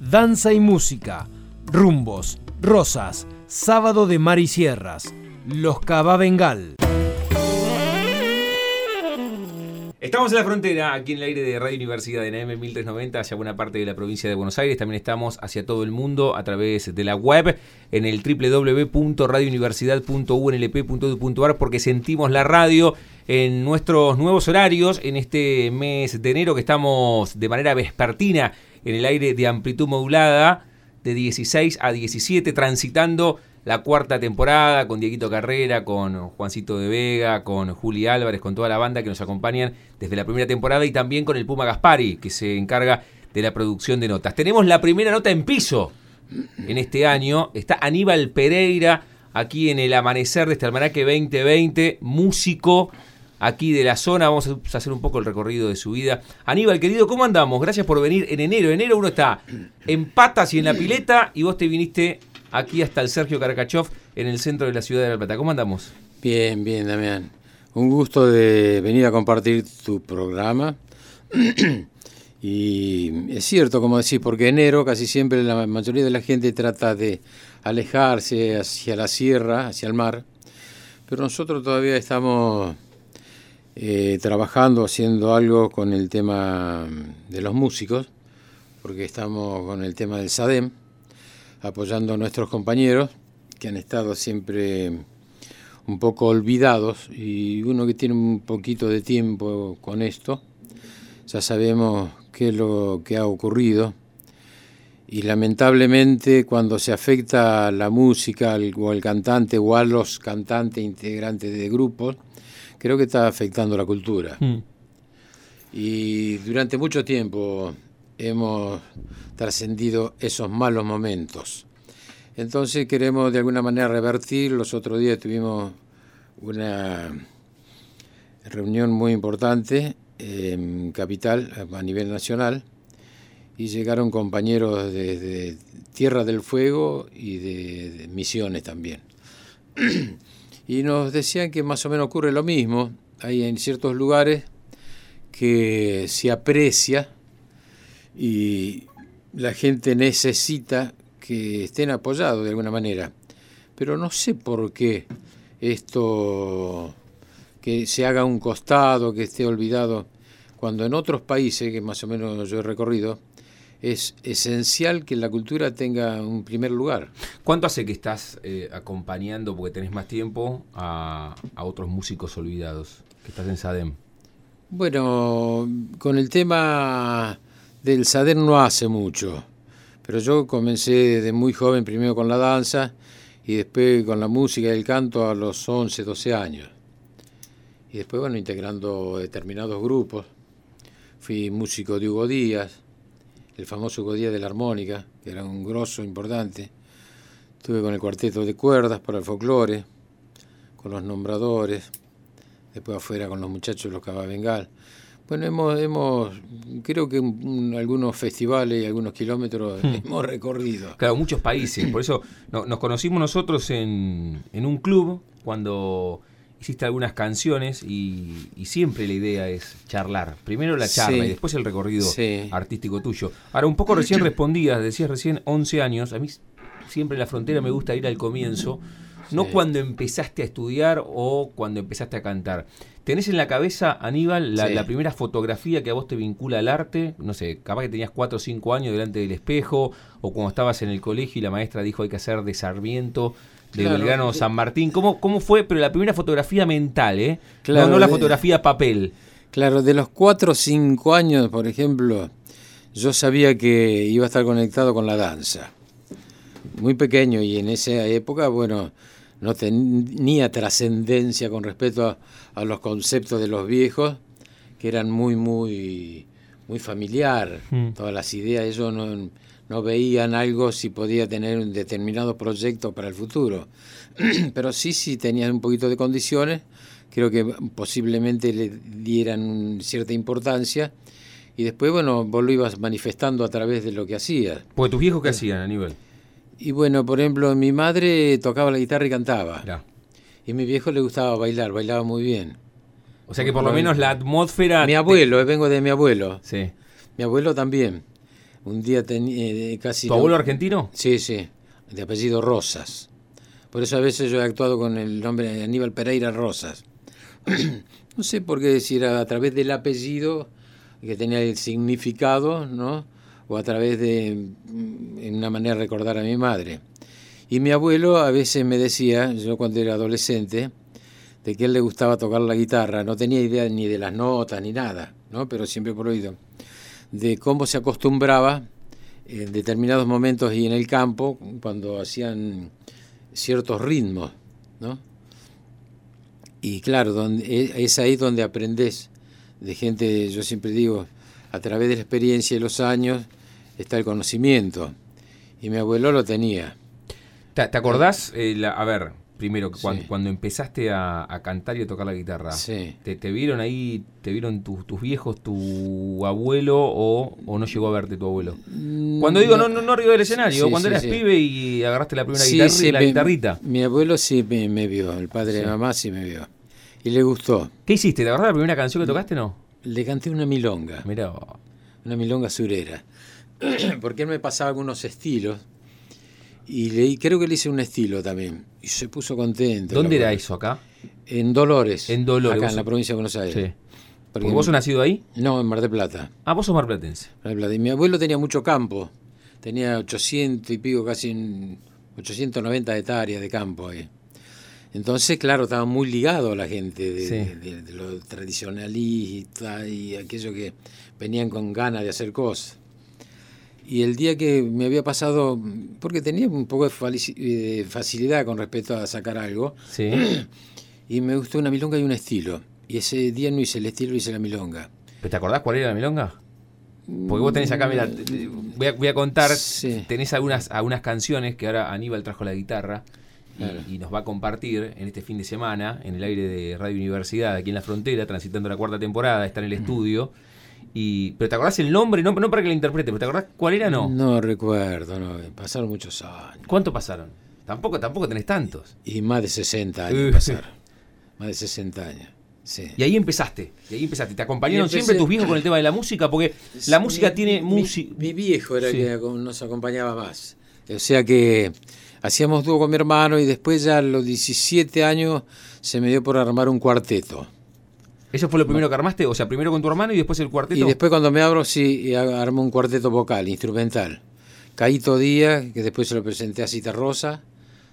Danza y Música, Rumbos, Rosas, Sábado de Mar y Sierras, Los Cava Bengal. Estamos en la frontera, aquí en el aire de Radio Universidad de NM 1390, hacia buena parte de la provincia de Buenos Aires. También estamos hacia todo el mundo a través de la web en el www.radiouniversidad.unlp.edu.ar porque sentimos la radio en nuestros nuevos horarios en este mes de enero que estamos de manera vespertina en el aire de amplitud modulada de 16 a 17 transitando la cuarta temporada con Dieguito Carrera, con Juancito de Vega, con Juli Álvarez, con toda la banda que nos acompañan desde la primera temporada y también con el Puma Gaspari, que se encarga de la producción de notas. Tenemos la primera nota en piso en este año. Está Aníbal Pereira aquí en el amanecer de este almanaque 2020, músico aquí de la zona. Vamos a hacer un poco el recorrido de su vida. Aníbal, querido, ¿cómo andamos? Gracias por venir en enero. En enero uno está en patas y en la pileta y vos te viniste aquí hasta el Sergio Caracachov en el centro de la ciudad de La Plata. ¿Cómo andamos? Bien, bien, Damián. Un gusto de venir a compartir tu programa. y es cierto, como decís, porque enero casi siempre la mayoría de la gente trata de alejarse hacia la sierra, hacia el mar, pero nosotros todavía estamos eh, trabajando, haciendo algo con el tema de los músicos, porque estamos con el tema del SADEM, apoyando a nuestros compañeros que han estado siempre un poco olvidados y uno que tiene un poquito de tiempo con esto, ya sabemos qué es lo que ha ocurrido. Y lamentablemente cuando se afecta a la música o al cantante o a los cantantes integrantes de grupos, creo que está afectando la cultura. Mm. Y durante mucho tiempo hemos trascendido esos malos momentos. Entonces queremos de alguna manera revertir. Los otros días tuvimos una reunión muy importante en Capital, a nivel nacional, y llegaron compañeros de, Tierra del Fuego y de, Misiones también. y nos decían que más o menos ocurre lo mismo. Hay en ciertos lugares que se aprecia y la gente necesita que estén apoyados de alguna manera. Pero no sé por qué esto, que se haga un costado, que esté olvidado, cuando en otros países, que más o menos yo he recorrido, es esencial que la cultura tenga un primer lugar. ¿Cuánto hace que estás eh, acompañando, porque tenés más tiempo, a, a, otros músicos olvidados? Que estás en SADEM. Bueno, con el tema del sader no hace mucho, pero yo comencé desde muy joven, primero con la danza y después con la música y el canto a los 11, 12 años. Y después, bueno, integrando determinados grupos. Fui músico de Hugo Díaz, el famoso Hugo Díaz de la armónica, que era un grosso importante. Estuve con el cuarteto de cuerdas para el folclore, con los nombradores, después afuera con los muchachos de los Cavabengal. Bueno, hemos, hemos creo que algunos festivales y algunos kilómetros hmm. hemos recorrido. Claro, muchos países. Por eso nos conocimos nosotros en, un club cuando hiciste algunas canciones y, siempre la idea es charlar. Primero la charla y después el recorrido artístico tuyo. Ahora, un poco recién respondías, decías recién 11 años. A mí siempre en la frontera me gusta ir al comienzo no cuando empezaste a estudiar o cuando empezaste a cantar. ¿Tenés en la cabeza, Aníbal, la, primera fotografía que a vos te vincula al arte? No sé, capaz que tenías 4 o 5 años delante del espejo, o cuando estabas en el colegio y la maestra dijo hay que hacer de Sarmiento, de Belgrano San Martín. ¿Cómo, ¿Cómo fue? Pero la primera fotografía mental, ¿eh? Claro, no, la fotografía papel. Claro, de los 4 o 5 años, por ejemplo, yo sabía que iba a estar conectado con la danza. Muy pequeño y en esa época, bueno, no tenía trascendencia con respecto a, los conceptos de los viejos, que eran muy, muy, muy familiar, Mm. todas las ideas, ellos no, no veían algo si podía tener un determinado proyecto para el futuro. Pero sí, sí tenían un poquito de condiciones, creo que posiblemente le dieran cierta importancia. Y después, bueno, vos lo ibas manifestando a través de lo que hacías. Porque tus viejos, ¿qué hacían, Aníbal? Y bueno, por ejemplo, mi madre tocaba la guitarra y cantaba. Mirá. Y a mi viejo le gustaba bailar, bailaba muy bien. O sea que por lo menos la atmósfera... Mi abuelo, eh, vengo de mi abuelo. Sí. Mi abuelo también. Un día tenía casi... ¿Tu abuelo argentino? Sí, sí, de apellido Rosas. Por eso a veces yo he actuado con el nombre de Aníbal Pereira Rosas. no sé por qué era a través del apellido que tenía el significado, ¿no? O a través de mm, en una manera de recordar a mi madre. Y mi abuelo a veces me decía, yo cuando era adolescente, de que a él le gustaba tocar la guitarra. No tenía idea ni de las notas ni nada, ¿no? Pero siempre por oído. De cómo se acostumbraba en determinados momentos y en el campo cuando hacían ciertos ritmos, ¿no? Y claro, e- es ahí donde aprendes de gente, yo siempre digo, a través de la experiencia y los años está el conocimiento. Y mi abuelo lo tenía. ¿Te, te acordás? eh, la- a ver, primero, cuando, empezaste a, a cantar y a tocar la guitarra, Sí. ¿te, te vieron ahí, te vieron tus, tus viejos, tu abuelo o, o no llegó a verte tu abuelo? Cuando digo no, no, no arriba del escenario, Sí, cuando eras pibe y agarraste la primera guitarra sí, y la me- guitarrita. Mi abuelo sí me, me vio, el padre de mamá sí me vio. Y le gustó. ¿Qué hiciste? ¿Te acordás la primera canción que tocaste no? Le canté una milonga. Mirá, una milonga surera. Porque él me pasaba algunos estilos y le, creo que le hice un estilo también. Y se puso contento. ¿dónde era eso acá? En Dolores. En Dolores, Acá en la provincia de Buenos Aires. Sí. Porque- ¿Porque vos sos nacido ahí? No, en Mar del Plata. Ah, vos sos marplatense. Mar del Plata. Y mi abuelo tenía mucho campo. Tenía 800 y pico, casi en 890 hectáreas de campo ahí. Entonces, claro, estaba muy ligado a la gente de, Sí. de- de- de lo tradicionalista y aquello que venían con ganas de hacer cosas. Y el día que me había pasado, porque tenía un poco de eh, facilidad con respecto a sacar algo, Sí. y me gustó una milonga y un estilo. Y ese día no hice el estilo, hice la milonga. ¿Pero ¿Te acordás cuál era la milonga? Porque vos tenés acá, mira, voy a, voy a contar, Sí. tenés algunas, algunas canciones que ahora Aníbal trajo la guitarra y, Claro. y nos va a compartir en este fin de semana en el aire de Radio Universidad, aquí en la frontera, transitando la cuarta temporada, está en el estudio. Y, ¿Pero te acordás el nombre? No, no para que la interprete, pero ¿te acordás cuál era? No. No recuerdo, no, pasaron muchos años. ¿Cuánto pasaron? Tampoco, tampoco tenés tantos. Y más de 60 Uh. años pasaron. Más de 60 años. Sí. Y ahí empezaste, y ahí empezaste. ¿Te acompañaron empecé- siempre tus viejos con el tema de la música? Porque la música tiene música... Mi, viejo era Sí. el que nos acompañaba más. O sea que hacíamos dúo con mi hermano y después ya a los 17 años se me dio por armar un cuarteto. ¿Eso fue lo primero que armaste? O sea, primero con tu hermano y después el cuarteto. Y después cuando me abro, sí, armé un cuarteto vocal, instrumental. Caíto Díaz, que después se lo presenté a Cita Rosa,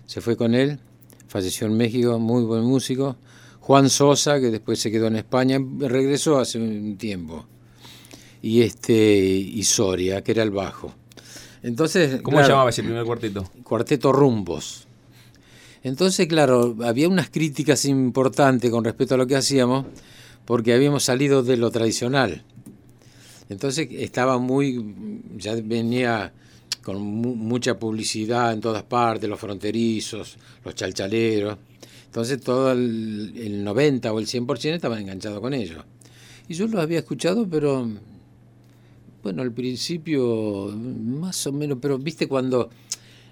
se fue con él, falleció en México, muy buen músico. Juan Sosa, que después se quedó en España, regresó hace un tiempo. Y este y Soria, que era el bajo. Entonces, ¿Cómo claro, se llamaba ese primer cuarteto? Cuarteto Rumbos. Entonces, claro, había unas críticas importantes con respecto a lo que hacíamos, porque habíamos salido de lo tradicional. Entonces estaba muy, ya venía con mu- mucha publicidad en todas partes, los fronterizos, los chalchaleros. Entonces todo el, el 90 o el 100% estaban enganchados con ellos. Y yo los había escuchado, pero bueno, al principio más o menos, pero viste cuando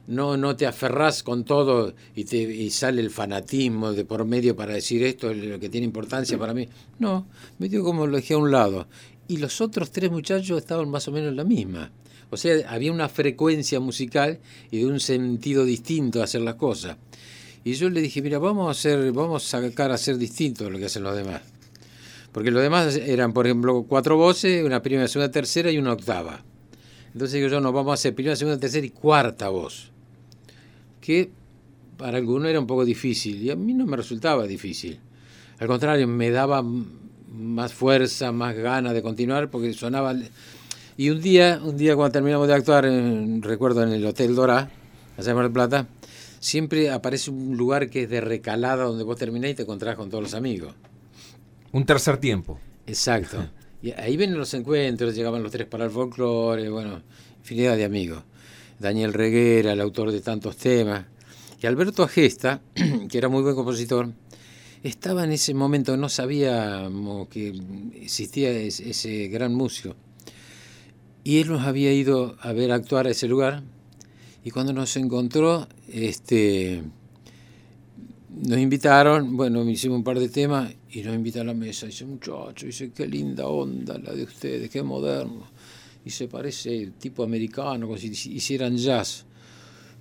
no, no te aferrás con todo y, te, y sale el fanatismo de por medio para decir esto es lo que tiene importancia para mí. No, me dio como lo dejé a un lado. Y los otros tres muchachos estaban más o menos en la misma. O sea, había una frecuencia musical y de un sentido distinto a hacer las cosas. Y yo le dije, mira, vamos a hacer, vamos a sacar a hacer distinto de lo que hacen los demás. Porque los demás eran, por ejemplo, cuatro voces, una primera, segunda, tercera y una octava. Entonces digo yo, nos vamos a hacer primera, segunda, tercera y cuarta voz. Que para algunos era un poco difícil y a mí no me resultaba difícil. Al contrario, me daba más fuerza, más ganas de continuar porque sonaba... Y un día, un día cuando terminamos de actuar, en- recuerdo en el Hotel Dorá, allá en Mar del Plata, siempre aparece un lugar que es de recalada donde vos terminás y te encontrás con todos los amigos. Un tercer tiempo. Exacto. Y ahí vienen los encuentros, llegaban los tres para el folclore, bueno, infinidad de amigos. Daniel Reguera, el autor de tantos temas. Y Alberto Agesta, que era muy buen compositor, estaba en ese momento, no sabíamos que existía ese, gran músico. Y él nos había ido a ver actuar a ese lugar. Y cuando nos encontró, este, nos invitaron, bueno, hicimos un par de temas y nos invita a la mesa. Dice, muchacho, dice, qué linda onda la de ustedes, qué moderno. Y se parece tipo americano, como si hicieran jazz.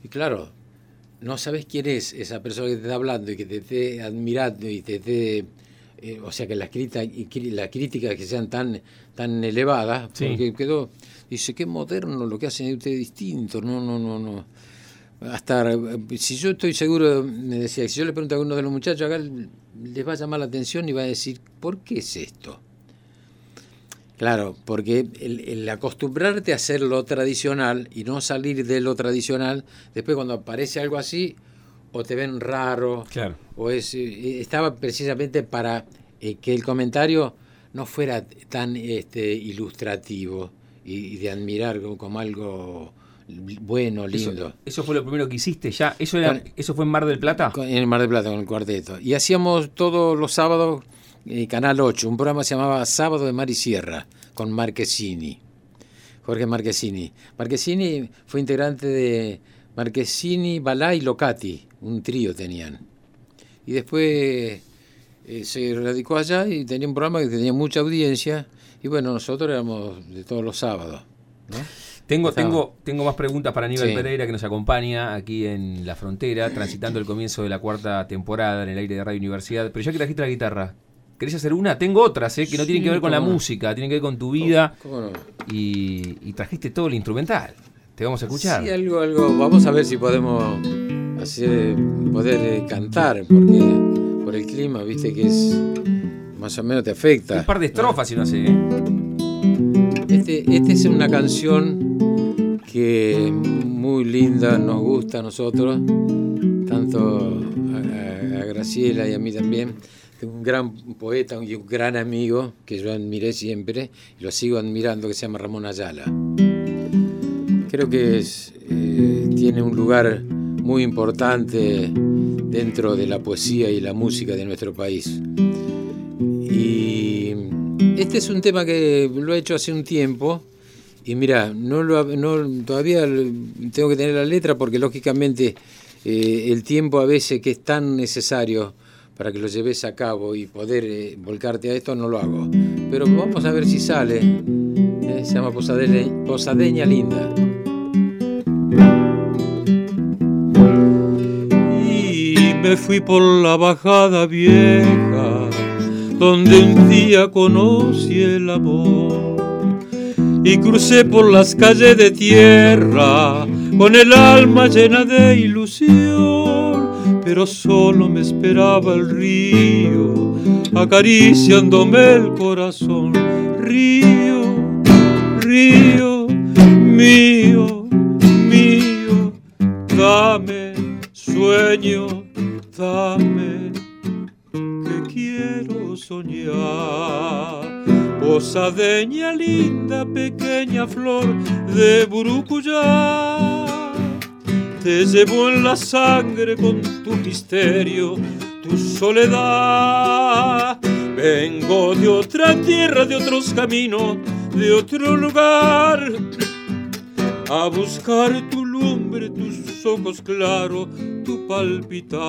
Y claro, no sabes quién es esa persona que te está hablando y que te esté admirando y te esté... Eh, o sea, que las críticas, las críticas que sean tan, tan elevadas, porque quedó... Dice, qué moderno lo que hacen ustedes distinto. No, no, no, no hasta si yo estoy seguro, me decía, si yo le pregunto a uno de los muchachos acá, les va a llamar la atención y va a decir, ¿por qué es esto? Claro, porque el, acostumbrarte a hacer lo tradicional y no salir de lo tradicional, después cuando aparece algo así, o te ven raro, claro. o es, eh, estaba precisamente para eh, que el comentario no fuera tan este, ilustrativo y, de admirar como algo bueno, lindo. Eso, fue lo primero que hiciste ya. ¿Eso, era, ¿Eso fue en Mar del Plata? en el Mar del Plata, con el cuarteto. Y hacíamos todos los sábados, eh, Canal 8, un programa que se llamaba Sábado de Mar y Sierra, con Marquesini. Jorge Marquesini. Marquesini fue integrante de Marquesini, Balá y Locati, un trío tenían. Y después eh, se radicó allá y tenía un programa que tenía mucha audiencia. Y bueno, nosotros éramos de todos los sábados. ¿no? Tengo, tengo, tengo más preguntas para Aníbal Pereira que nos acompaña aquí en la frontera, transitando el comienzo de la cuarta temporada en el aire de Radio Universidad. Pero ya que trajiste la guitarra, ¿querés hacer una? Tengo otras, ¿eh? que no tienen que ver con la música, tienen que ver con tu vida. y, trajiste todo el instrumental. Te vamos a escuchar. Sí, algo, algo. Vamos a ver si podemos hacer, poder eh, cantar, porque por el clima, viste que es más o menos te afecta. Un par de estrofas, si no sé. ¿eh? Este, esta es una canción que muy linda, nos gusta a nosotros, tanto a, Graciela y a mí también. Un gran poeta y un gran amigo que yo admiré siempre y lo sigo admirando, que se llama Ramón Ayala. Creo que eh, tiene un lugar muy importante dentro de la poesía y la música de nuestro país. Y este es un tema que lo he hecho hace un tiempo y mira, no, lo, no todavía tengo que tener la letra porque lógicamente eh, el tiempo a veces que es tan necesario para que lo lleves a cabo y poder eh, volcarte a esto no lo hago. Pero vamos a ver si sale. Eh, se llama Posadeña, Posadeña Linda. Y me fui por la bajada vieja, donde un día conocí el amor y crucé por las calles de tierra con el alma llena de ilusión, pero solo me esperaba el río acariciándome el corazón. Río, río mío, mío, dame sueño, dame que quiero soñar Posadeña linda, pequeña flor de Burucuyá. Te llevo en la sangre con tu misterio, tu soledad. Vengo de otra tierra, de otros caminos, de otro lugar. A buscar tu lumbre, tus ojos claros, tu palpitar.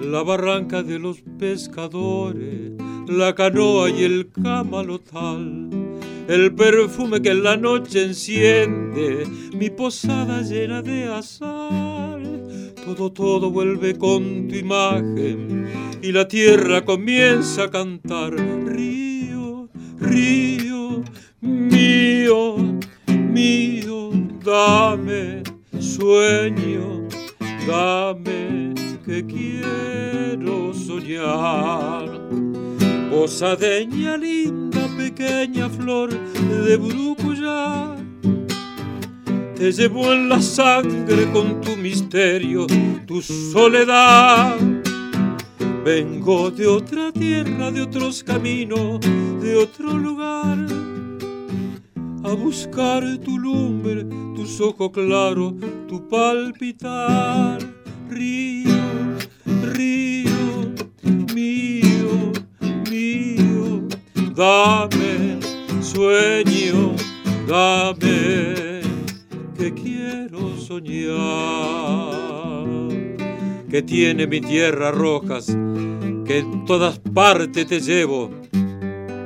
la barranca de los pescadores, la canoa y el camalotal, el perfume que en la noche enciende mi posada llena de azar. Todo, todo vuelve con tu imagen y la tierra comienza a cantar. Río, río, mío, mío, dame sueño, dame que quiero soñar. Posadeña linda, pequeña flor de Burucuyá, te llevo en la sangre con tu misterio, tu soledad. Vengo de otra tierra, de otros caminos, de otro lugar. A buscar tu lumbre, tus ojos claros, tu palpitar. Río, río, mío, dame sueño, dame que quiero soñar que tiene mi tierra rojas, que en todas partes te llevo,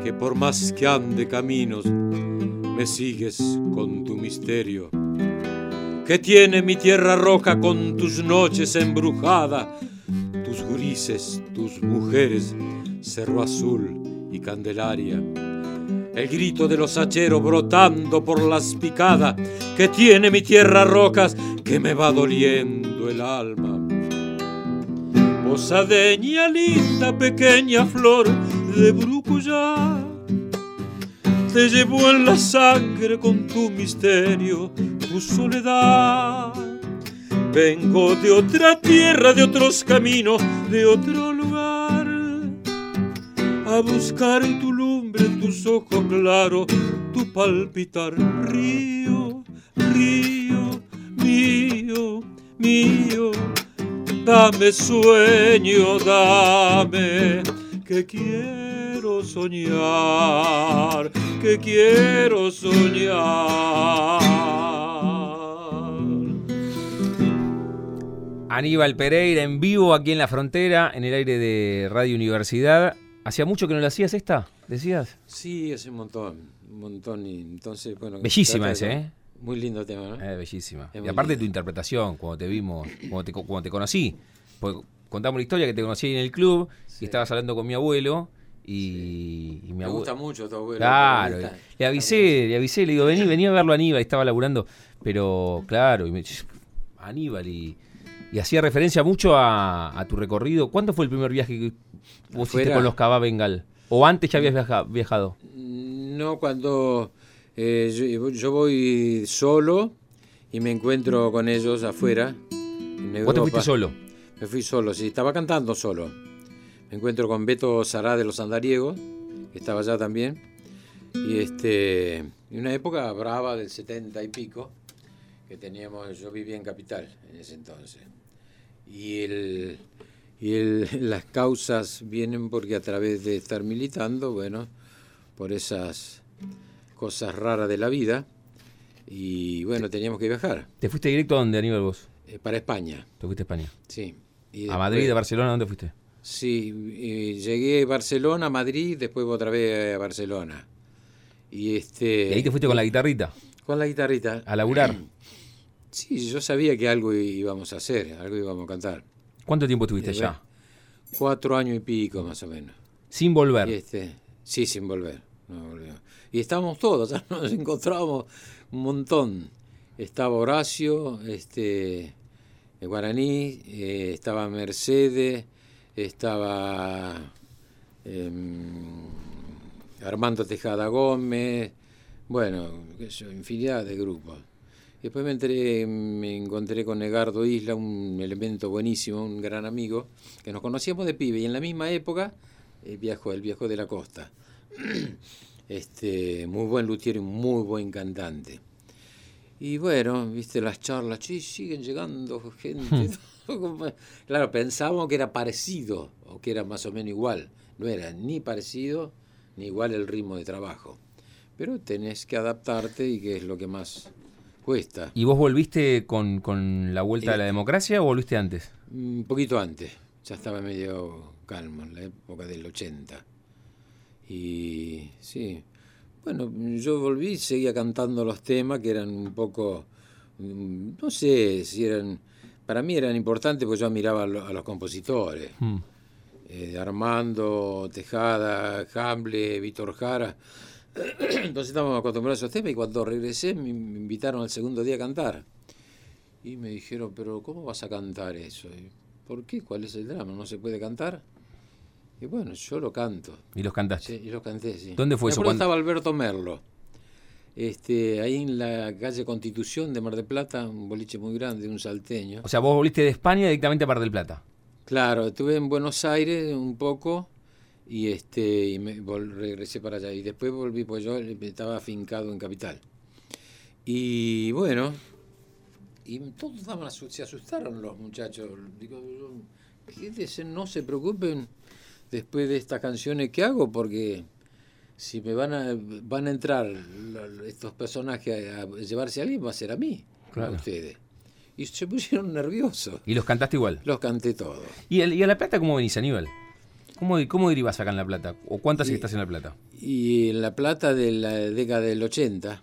que por más que ande caminos, me sigues con tu misterio. Que tiene mi tierra roja con tus noches embrujada, tus grises, tus mujeres, cerro azul y candelaria. El grito de los hacheros brotando por las picadas, que tiene mi tierra rojas, que me va doliendo el alma Osadeña linda, pequeña flor de brucuyá, te llevo en la sangre con tu misterio, tu soledad. Vengo de otra tierra, de otros caminos, de otro lugar, a buscar tu lumbre, tus ojos claros, tu palpitar. Río, río, mío, mío Dame sueño, dame, que quiero soñar, que quiero soñar. Aníbal Pereira en vivo aquí en la frontera, en el aire de Radio Universidad. ¿Hacía mucho que no lo hacías esta? ¿Decías? Sí, hace un montón, un montón. Y entonces, bueno, Bellísima ese, ¿eh? Muy lindo tema, ¿no? Eh, bellísima. y aparte de tu interpretación, cuando te vimos, cuando te, cuando te conocí. contamos la historia que te conocí en el club y estabas hablando con mi abuelo. Y, me gusta mucho tu abuelo. Claro, le avisé, le avisé, le digo, vení, vení a verlo a Aníbal, estaba laburando. Pero claro, y me, Aníbal, y, hacía referencia mucho a, tu recorrido. ¿Cuánto fue el primer viaje que vos hiciste con los Cabá Bengal? ¿O antes ya habías viajado? No, cuando eh, yo, voy solo y me encuentro con ellos afuera. ¿Vos te fuiste solo? Me fui solo, sí, estaba cantando solo. Me encuentro con Beto Sará de los Andariegos, que estaba allá también. Y este, en una época brava del 70 y pico, que teníamos, yo vivía en Capital en ese entonces. Y, el, y el, las causas vienen porque a través de estar militando, bueno, por esas cosas raras de la vida. Y bueno, teníamos que viajar. ¿Te fuiste directo a dónde, Aníbal, vos? Eh, para España. ¿Te fuiste a España? Sí. ¿A Madrid, a Barcelona, dónde fuiste? Sí, llegué a Barcelona, a Madrid, después otra vez a Barcelona. Y, este, ¿Y ahí te fuiste con la guitarrita? Con la guitarrita. ¿A laburar? Sí, yo sabía que algo íbamos a hacer, algo íbamos a cantar. ¿Cuánto tiempo estuviste allá? Cuatro años y pico, más o menos. ¿Sin volver? este, sí, sin volver. No y estábamos todos, nos encontrábamos un montón. Estaba Horacio, este, Guaraní, eh, estaba Mercedes, estaba em, Armando Tejada Gómez, bueno, infinidad de grupos. Después me, entré, me encontré con Egardo Isla, un elemento buenísimo, un gran amigo, que nos conocíamos de pibe y en la misma época eh, viajó, el viejo de la costa. Este, muy buen luthier y muy buen cantante. Y bueno, viste las charlas, sí, siguen llegando gente. claro, pensábamos que era parecido o que era más o menos igual. No era ni parecido ni igual el ritmo de trabajo. Pero tenés que adaptarte y que es lo que más cuesta. ¿Y vos volviste con, con la vuelta de la eh, democracia o volviste antes? Un poquito antes. Ya estaba medio calmo, en la época del 80. Y sí, bueno, yo volví y seguía cantando los temas que eran un poco, mm, no sé si eran, para mí eran importantes porque yo miraba a los, compositores. Hmm. Eh, Armando, Tejada, Hamble, Víctor Jara. Entonces estábamos acostumbrados a esos temas y cuando regresé me invitaron al segundo día a cantar. Y me dijeron, pero ¿cómo vas a cantar eso? ¿Por qué? ¿Cuál es el drama? ¿No se puede cantar? Y bueno, yo lo canto. ¿Y los cantaste? Sí, y los canté, sí. ¿Dónde fue eso? estaba Alberto Merlo. Este, ahí en la calle Constitución de Mar del Plata, un boliche muy grande, un salteño. O sea, vos volviste de España directamente a Mar del Plata. Claro, estuve en Buenos Aires un poco y este y me regresé para allá y después volví pues yo estaba afincado en Capital. Y bueno, y todos se asustaron los muchachos. Digo, yo, "Quédense, no se preocupen después de estas canciones que hago porque si me van a van a entrar estos personajes a, a llevarse a alguien va a ser a mí, Claro. a ustedes. Y se pusieron nerviosos. Y los cantaste igual. Los canté todos. ¿Y, el- y a La Plata cómo venís, Aníbal? ¿Cómo, cómo derivas acá en La Plata? ¿O cuántas Y- estás en La Plata? Y en La Plata de la década del 80,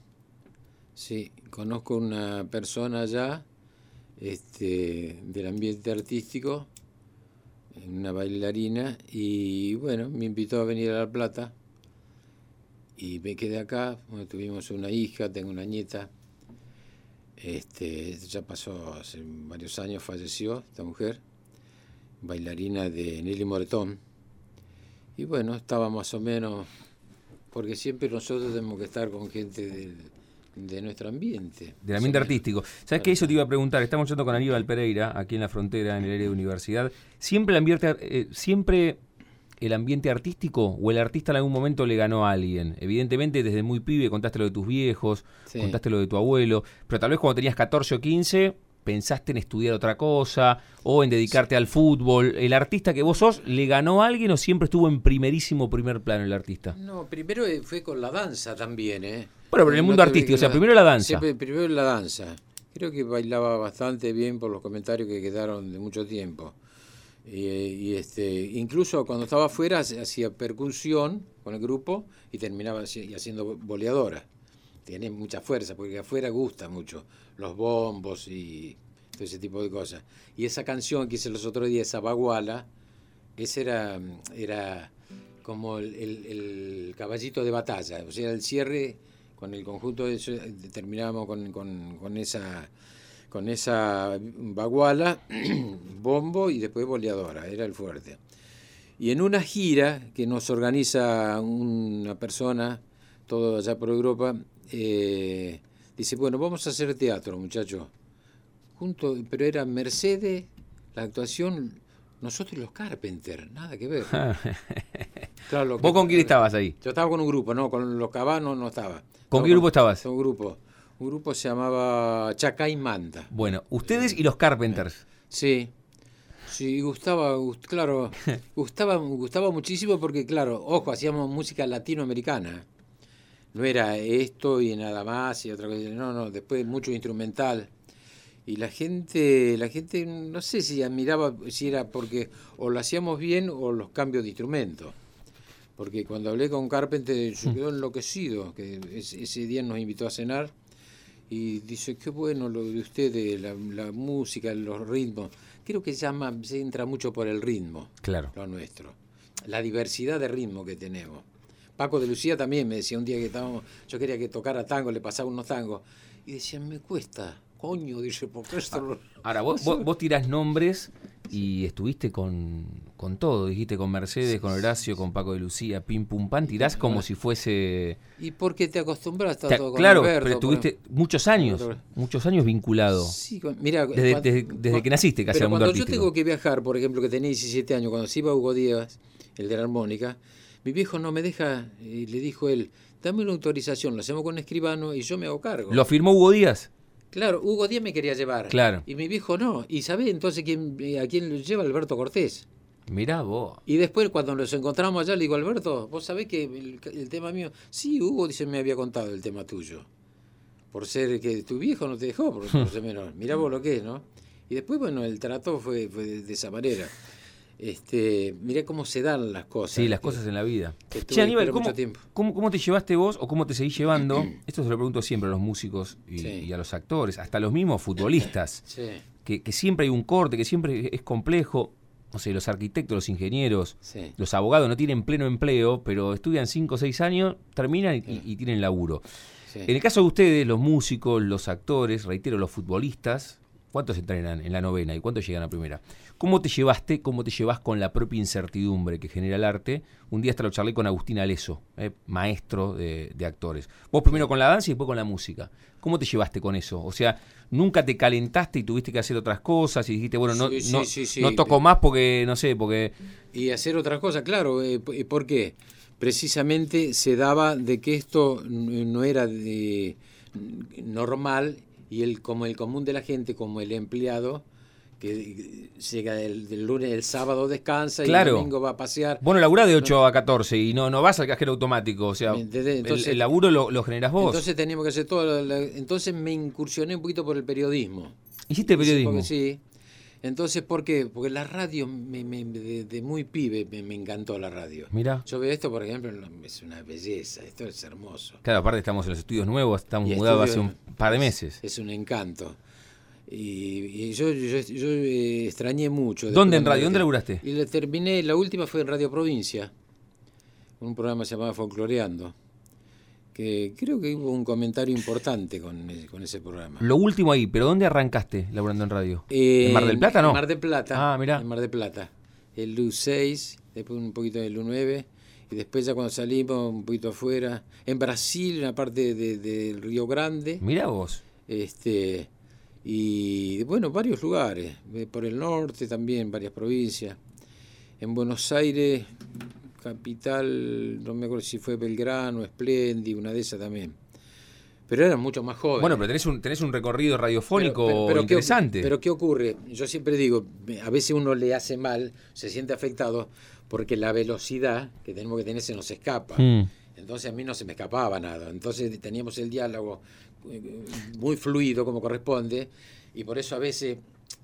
sí, conozco una persona allá este, del ambiente artístico, una bailarina, y bueno, me invitó a venir a La Plata y me quedé acá, bueno, tuvimos una hija, tengo una nieta, este, ya pasó hace varios años, falleció esta mujer, bailarina de Nelly Moretón, y bueno, estaba más o menos, porque siempre nosotros tenemos que estar con gente del- de nuestro ambiente. Del ambiente artístico. ¿Sabes qué? Eso te iba a preguntar. Estamos yendo con Aníbal Pereira, aquí en la frontera, en el área de universidad. ¿Siempre el ambiente, eh, siempre el ambiente artístico o el artista en algún momento le ganó a alguien? Evidentemente, desde muy pibe contaste lo de tus viejos, Sí. contaste lo de tu abuelo, pero tal vez cuando tenías 14 o 15 pensaste en estudiar otra cosa o en dedicarte al fútbol. ¿El artista que vos sos le ganó a alguien o siempre estuvo en primerísimo primer plano el artista? No, primero eh, fue con la danza también, ¿eh? Bueno, pero en el mundo artístico, o sea, primero la danza. Siempre, primero la danza. Creo que bailaba bastante bien por los comentarios que quedaron de mucho tiempo. Y, y, este, incluso cuando estaba afuera hacía percusión con el grupo y terminaba haci- haciendo boleadora. Tiene mucha fuerza porque afuera gusta mucho los bombos y todo ese tipo de cosas. Y esa canción que hice los otros días, esa baguala, ese era, era como el, caballito de batalla, o sea, el cierre con el conjunto de eso, terminábamos con, con- con esa con esa baguala, bombo y después boleadora, era el fuerte. Y en una gira que nos organiza una persona, todo allá por Europa, eh, dice, bueno, vamos a hacer teatro, muchachos. Junto, pero era Mercedes, la actuación, nosotros y los Carpenter, nada que ver. Claro, lo ¿Vos que- con quién estabas ahí? Yo estaba con un grupo, no, con los cabanos no estaba. ¿Con No, qué grupo estabas? Un grupo. Un grupo se llamaba Chacay Manda. Bueno, ustedes y los Carpenters. Sí. Sí, gustaba, gust- claro, gustaba, gustaba muchísimo porque, claro, ojo, hacíamos música latinoamericana. No era esto y nada más y otra cosa. No, no, después mucho instrumental. Y la gente, la gente, no sé si admiraba, si era porque o lo hacíamos bien o los cambios de instrumento. Porque cuando hablé con Carpenter, se quedó enloquecido, que es- ese día nos invitó a cenar y dice, qué bueno lo de ustedes, la, la música, los ritmos. Creo que llama, se entra mucho por el ritmo, Claro. lo nuestro. La diversidad de ritmo que tenemos. Paco de Lucía también me decía un día que estábamos, yo quería que tocara tango, le pasaba unos tangos. Y decía, me cuesta, coño, dice, porque esto lo-". Ahora, vos, vos, vos tirás nombres y estuviste con, con todo. Dijiste con Mercedes, con Horacio, con Paco de Lucía, pim pum pan. Tirás como si fuese. Y porque te acostumbras a todo con claro, Alberto, pero muchos años, muchos años vinculado. Sí, mira, Desde- desde- desde que naciste casi pero al mundo cuando yo tengo que viajar, por ejemplo, que tenía 17 años, cuando se iba Hugo Díaz, el de la armónica, mi viejo no me deja, y le dijo él, dame una autorización, lo hacemos con escribano y yo me hago cargo. ¿Lo firmó Hugo Díaz? Claro, Hugo Díaz me quería llevar. Claro. Y mi viejo no. ¿Y sabe entonces quién, eh, a quién lo lleva? Alberto Cortés. Mirá vos. Y después cuando nos encontramos allá le digo, Alberto, vos sabés que el, el tema mío, sí, Hugo dice me había contado el tema tuyo. Por ser que tu viejo no te dejó, por, por ser menor. Mirá vos lo que es, ¿no? Y después, bueno, el trato fue, fue de, de esa manera. Este, mirá cómo se dan las cosas. Sí, las que- cosas en la vida. que Che, Aníbal, ¿cómo, cómo, cómo te llevaste vos o cómo te seguís llevando? Esto se lo pregunto siempre a los músicos y, Sí. y a los actores, hasta a los mismos futbolistas. Sí, que, que siempre hay un corte, que siempre es complejo. No sé, los arquitectos, los ingenieros, sí. los abogados no tienen pleno empleo, pero estudian 5 o 6 años, terminan y, y tienen laburo. sí. En el caso de ustedes, los músicos, los actores, reitero, los futbolistas, ¿Cuántos entrenan en la novena y cuántos llegan a primera? ¿Cómo te llevaste, cómo te llevas con la propia incertidumbre que genera el arte? Un día hasta lo charlé con Agustín Aleso, eh, maestro de, actores. Vos primero con la danza y después con la música. ¿Cómo te llevaste con eso? O sea, ¿nunca te calentaste y tuviste que hacer otras cosas y dijiste, bueno, no, no, no, toco más porque, no sé, porque... Y hacer otras cosas, claro. Eh, ¿Por qué? Precisamente se daba de que esto no era de normal y el, como el común de la gente, como el empleado, que llega del, lunes, el sábado descansa y el domingo va a pasear. Bueno, laburás de 8 a 14 y no, no vas al cajero automático, o sea, el, laburo lo, lo, generas vos. Entonces teníamos que hacer todo, entonces me incursioné un poquito por el periodismo. ¿Hiciste periodismo? sí, entonces, ¿por qué? Porque la radio, me, de, muy pibe, me, encantó la radio. Mira. Yo veo esto, por ejemplo, es una belleza, esto es hermoso. Claro, aparte estamos en los estudios nuevos, estamos mudados hace un par de meses. Es, un encanto. Y, yo, yo, eh, extrañé mucho. ¿Dónde en radio? ¿Dónde laburaste? Y le terminé, la última fue en Radio Provincia, un programa llamado Folcloreando que creo que hubo un comentario importante con, ese programa. Lo último ahí, pero ¿dónde arrancaste laburando en radio? ¿En Mar del Plata no? En Mar del Plata. Ah, mira. En Mar del Plata. El LU6, después un poquito del LU9, y después ya cuando salimos un poquito afuera. En Brasil, en la parte del de, Río Grande. Mira vos. Este, y bueno, varios lugares. Por el norte también, varias provincias. En Buenos Aires capital, no me acuerdo si fue Belgrano, Esplendi, una de esas también. Pero eran mucho más jóvenes. Bueno, pero tenés un, tenés un recorrido radiofónico interesante. pero ¿qué ocurre? Yo siempre digo, a veces uno le hace mal, se siente afectado, porque la velocidad que tenemos que tener se nos escapa. Hmm. Entonces a mí no se me escapaba nada. Entonces teníamos el diálogo eh, muy fluido como corresponde, y por eso a veces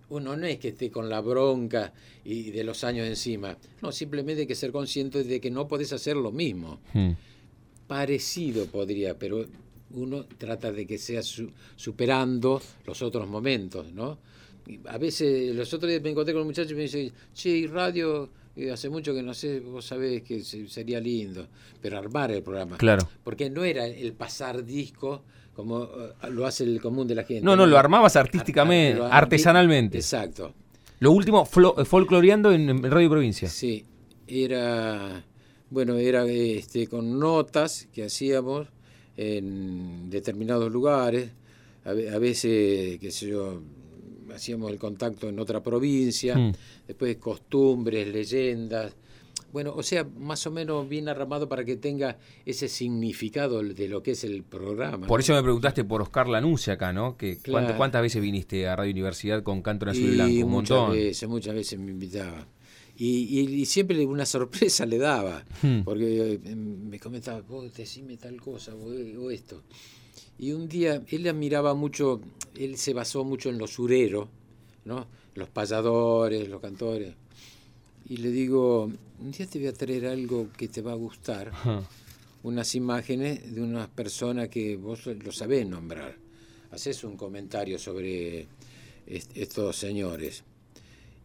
uno no es que esté con la bronca y de los años encima. No, simplemente hay que ser consciente de que no podés hacer lo mismo. Hmm. Parecido podría, pero uno trata de que sea superando los otros momentos, ¿no? a veces, los otros días me encontré con un muchacho y me dice, che, radio, eh, hace mucho que no sé, vos sabés que sería lindo, pero armar el programa. Claro. Porque no era el pasar disco como eh, lo hace el común de la gente. No, no, lo armabas artísticamente, artesanalmente. Exacto. Lo último, eh, folcloreando en Radio Provincia. Sí, era, bueno, era este, con notas que hacíamos en determinados lugares, a, veces, qué sé yo, hacíamos el contacto en otra provincia, mm. después costumbres, leyendas, bueno, o sea, más o menos bien armado para que tenga ese significado de lo que es el programa. Por eso me preguntaste por Oscar Lanuncia acá, ¿no? Que ¿Cuántas veces viniste a Radio Universidad con Canto en Azul y Blanco? Un muchas montón. Veces, muchas veces me invitaba. Y, siempre una sorpresa le daba, hmm. porque eh, me comentaba, vos decime tal cosa o, esto. Y un día él admiraba mucho, él se basó mucho en los sureros, ¿no? los payadores, los cantores y le digo, un día te voy a traer algo que te va a gustar, unas imágenes de unas personas que vos lo sabés nombrar. Haces un comentario sobre estos señores.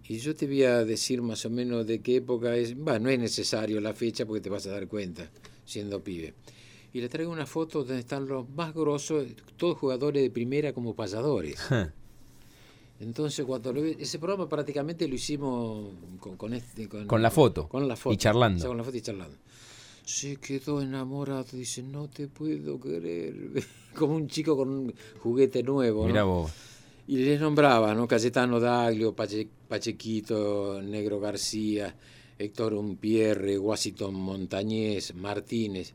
Y yo te voy a decir más o menos de qué época es. Va, no es necesario la fecha porque te vas a dar cuenta, siendo pibe. Y le traigo una foto donde están los más grosos, todos jugadores de primera como payadores. Entonces, cuando ese programa prácticamente lo hicimos con, este, con, la foto. Con la foto. Y charlando. con la foto y charlando. Se quedó enamorado, dice, no te puedo querer. Como un chico con un juguete nuevo. Mira vos. Y les nombraba, ¿no? Cayetano Daglio, Pachequito, Negro García, Héctor Umpierre, Washington Montañés, Martínez.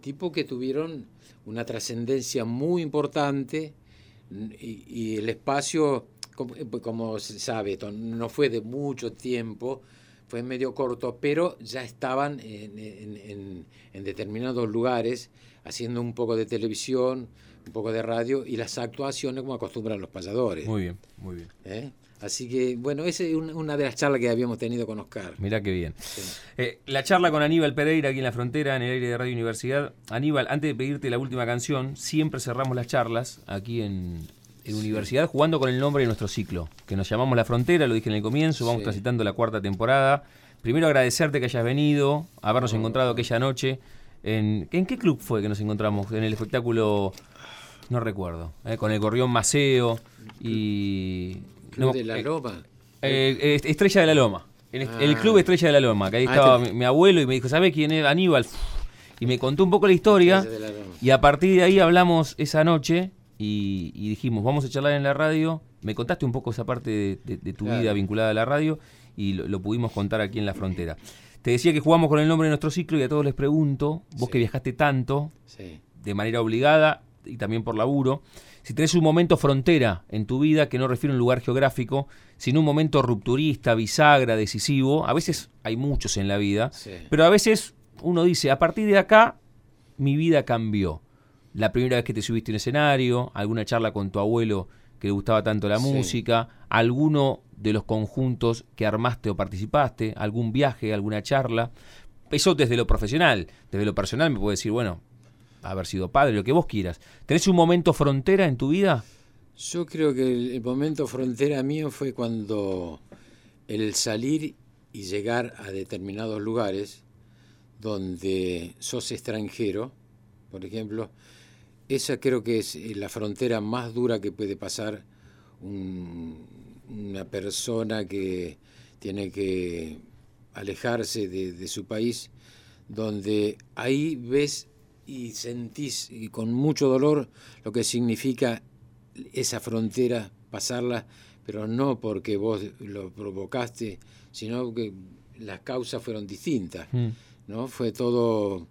Tipo que tuvieron una trascendencia muy importante y el espacio eh, pues, como, se sabe, no fue de mucho tiempo, fue medio corto, pero ya estaban en, determinados lugares haciendo un poco de televisión, un poco de radio y las actuaciones como acostumbran los payadores. Muy bien, muy bien. ¿Eh? Así que, bueno, esa es una de las charlas que habíamos tenido con Oscar. Mirá qué bien. Eh, la charla con Aníbal Pereira aquí en la frontera, en el aire de Radio Universidad. Aníbal, antes de pedirte la última canción, siempre cerramos las charlas aquí en, en universidad jugando con el nombre de nuestro ciclo, que nos llamamos La Frontera, lo dije en el comienzo, vamos transitando la cuarta temporada. Primero agradecerte que hayas venido, habernos encontrado aquella noche. En, ¿En qué club fue que nos encontramos? En el espectáculo No recuerdo. eh, con el Gorrión Maceo y... Club no, de la Loma. eh, eh, Estrella de la Loma. El, el Ah. Club Estrella de la Loma, que ahí Ah, estaba este- mi, mi abuelo y me dijo, ¿sabes quién es Aníbal? Y me contó un poco la historia. Y a partir de ahí hablamos esa noche y, y dijimos, vamos a charlar en la radio. Me contaste un poco esa parte de, de- de tu Claro. vida vinculada a la radio y lo, lo pudimos contar aquí en la frontera. Te decía que jugamos con el nombre de nuestro ciclo y a todos les pregunto, vos Sí. que viajaste tanto, Sí. de manera obligada y también por laburo, si tenés un momento frontera en tu vida que no refiere a un lugar geográfico, sino un momento rupturista, bisagra, decisivo, a veces hay muchos en la vida, Sí. pero a veces uno dice, a partir de acá mi vida cambió. La primera vez que te subiste a un escenario, alguna charla con tu abuelo que le gustaba tanto la Sí. música, alguno de los conjuntos que armaste o participaste, algún viaje, alguna charla. Eso desde lo profesional, desde lo personal me puedo decir, bueno, haber sido padre, lo que vos quieras. ¿Tenés un momento frontera en tu vida? Yo creo que el, el momento frontera mío fue cuando el salir y llegar a determinados lugares donde sos extranjero, por ejemplo, esa creo que es eh, la frontera más dura que puede pasar un- una persona que tiene que alejarse de, de su país, donde ahí ves y sentís y con mucho dolor lo que significa esa frontera, pasarla, pero no porque vos lo provocaste, sino que las causas fueron distintas. ¿no? Fue todo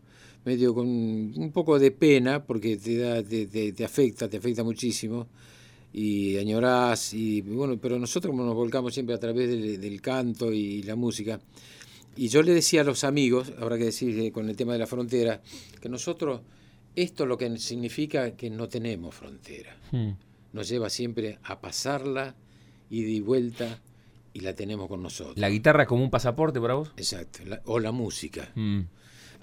medio con un poco de pena, porque te, da, te, te- te afecta, te afecta muchísimo, y añorás, y bueno, pero nosotros como nos volcamos siempre a través del, del canto y la música, y yo le decía a los amigos, habrá que decir eh, con el tema de la frontera, que nosotros, esto lo que significa que no tenemos frontera, nos lleva siempre a pasarla, ida y vuelta, y la tenemos con nosotros. ¿La guitarra como un pasaporte para vos? Exacto, la- o la música. Mm.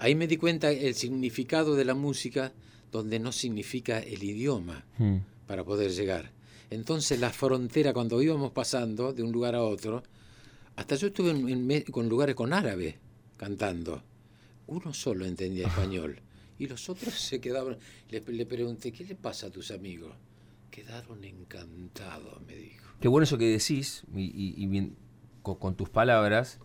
Ahí me di cuenta el significado de la música donde no significa el idioma Mm. para poder llegar. Entonces la frontera, cuando íbamos pasando de un lugar a otro, hasta yo estuve en, en con lugares con árabe cantando. Uno solo entendía español y los otros se quedaban. Le, le pregunté, ¿qué le pasa a tus amigos? Quedaron encantados, me dijo. Qué bueno eso que decís, y, y- y bien, con, con tus palabras,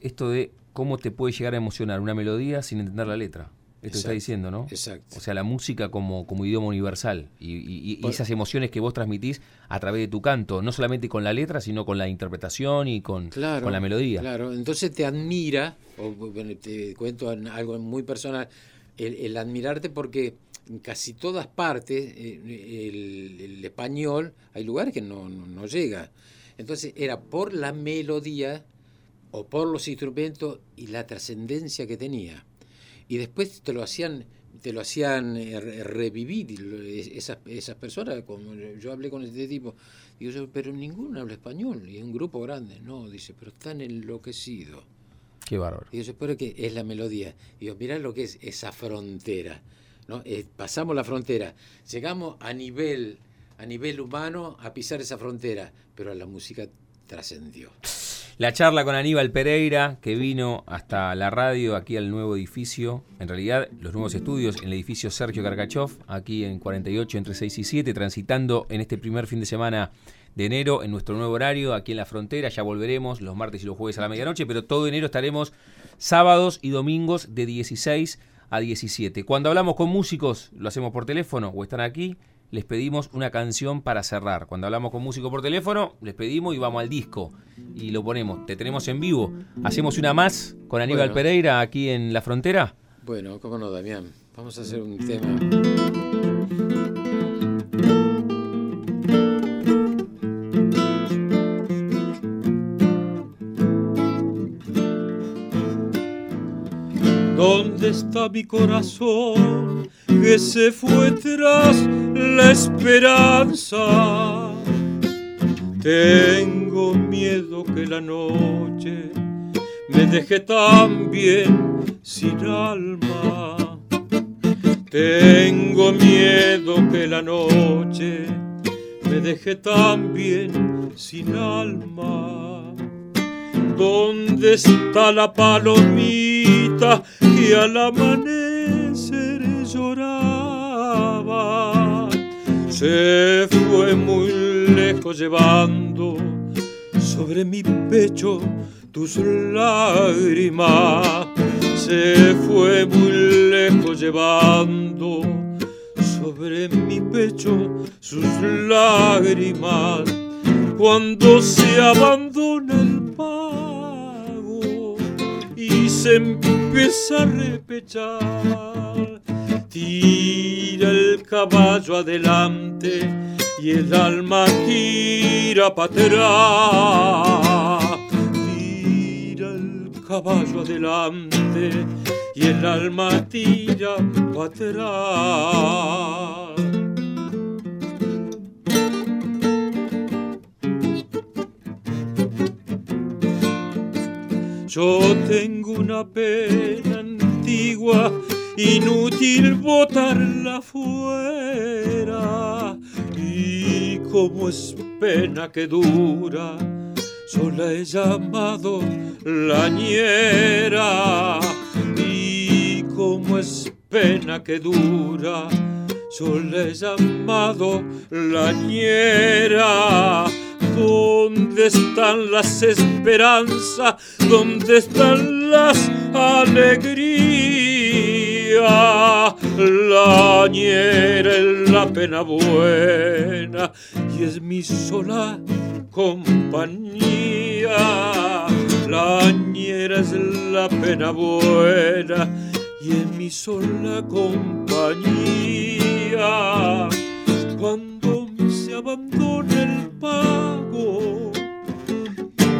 esto de cómo te puede llegar a emocionar una melodía sin entender la letra. Esto que está Exacto, diciendo, ¿no? exacto. O sea, la música como, como idioma universal y, y- y esas emociones que vos transmitís a través de tu canto, no solamente con la letra, sino con la interpretación y con, Claro, con la melodía. Claro, entonces te admira, o bueno, te cuento en algo muy personal, el, el admirarte porque en casi todas partes eh, el, el español, hay lugares que no, no, no llega. Entonces era por la melodía o por los instrumentos y la trascendencia que tenía. Y después te lo hacían te lo hacían eh, re- revivir esas, esas personas, como yo- yo hablé con este tipo, digo yo, pero ninguno habla español, y es un grupo grande, no, dice, pero están enloquecidos. Qué bárbaro. Digo yo, pero que es la melodía. Digo, mirá lo que es esa frontera, ¿no? Eh, pasamos la frontera, llegamos a nivel, a nivel humano a pisar esa frontera, pero la música trascendió. La charla con Aníbal Pereira, que vino hasta la radio, aquí al nuevo edificio, en realidad los nuevos estudios en el edificio Sergio Kargachov, aquí en 48 entre 6 y 7, transitando en este primer fin de semana de enero en nuestro nuevo horario, aquí en la frontera, ya volveremos los martes y los jueves a la medianoche, pero todo enero estaremos sábados y domingos de 16 a 17. Cuando hablamos con músicos, lo hacemos por teléfono o están aquí, les pedimos una canción para cerrar. Cuando hablamos con músicos por teléfono, les pedimos y vamos al disco y lo ponemos. Te tenemos en vivo. Hacemos una más con Aníbal Bueno. Pereira aquí en la frontera. Bueno, cómo no, Damián. Vamos a hacer un tema. ¿Dónde está mi corazón que se fue tras la esperanza? Tengo miedo que la noche me deje también sin alma. Tengo miedo que la noche me deje también sin alma. ¿Dónde está la palomita que al amanecer lloraba? se fue muy lejos llevando sobre mi pecho tus lágrimas. Se fue muy lejos llevando sobre mi pecho sus lágrimas. Cuando se abandona el pago y se empieza a repechar, tira el caballo adelante y el alma para atrás. Tira el caballo adelante y el alma tira para Yo tengo una pena antigua, inútil botarla fuera como es pena que dura, sola he llamado la ñera. Y como es pena que dura, sola he llamado la ñera. ¿Dónde están las esperanzas? ¿Dónde están las alegrías? La ñera es la pena buena y es mi sola compañía. La ñera es la pena buena y es mi sola compañía. Cuando se abandona el pago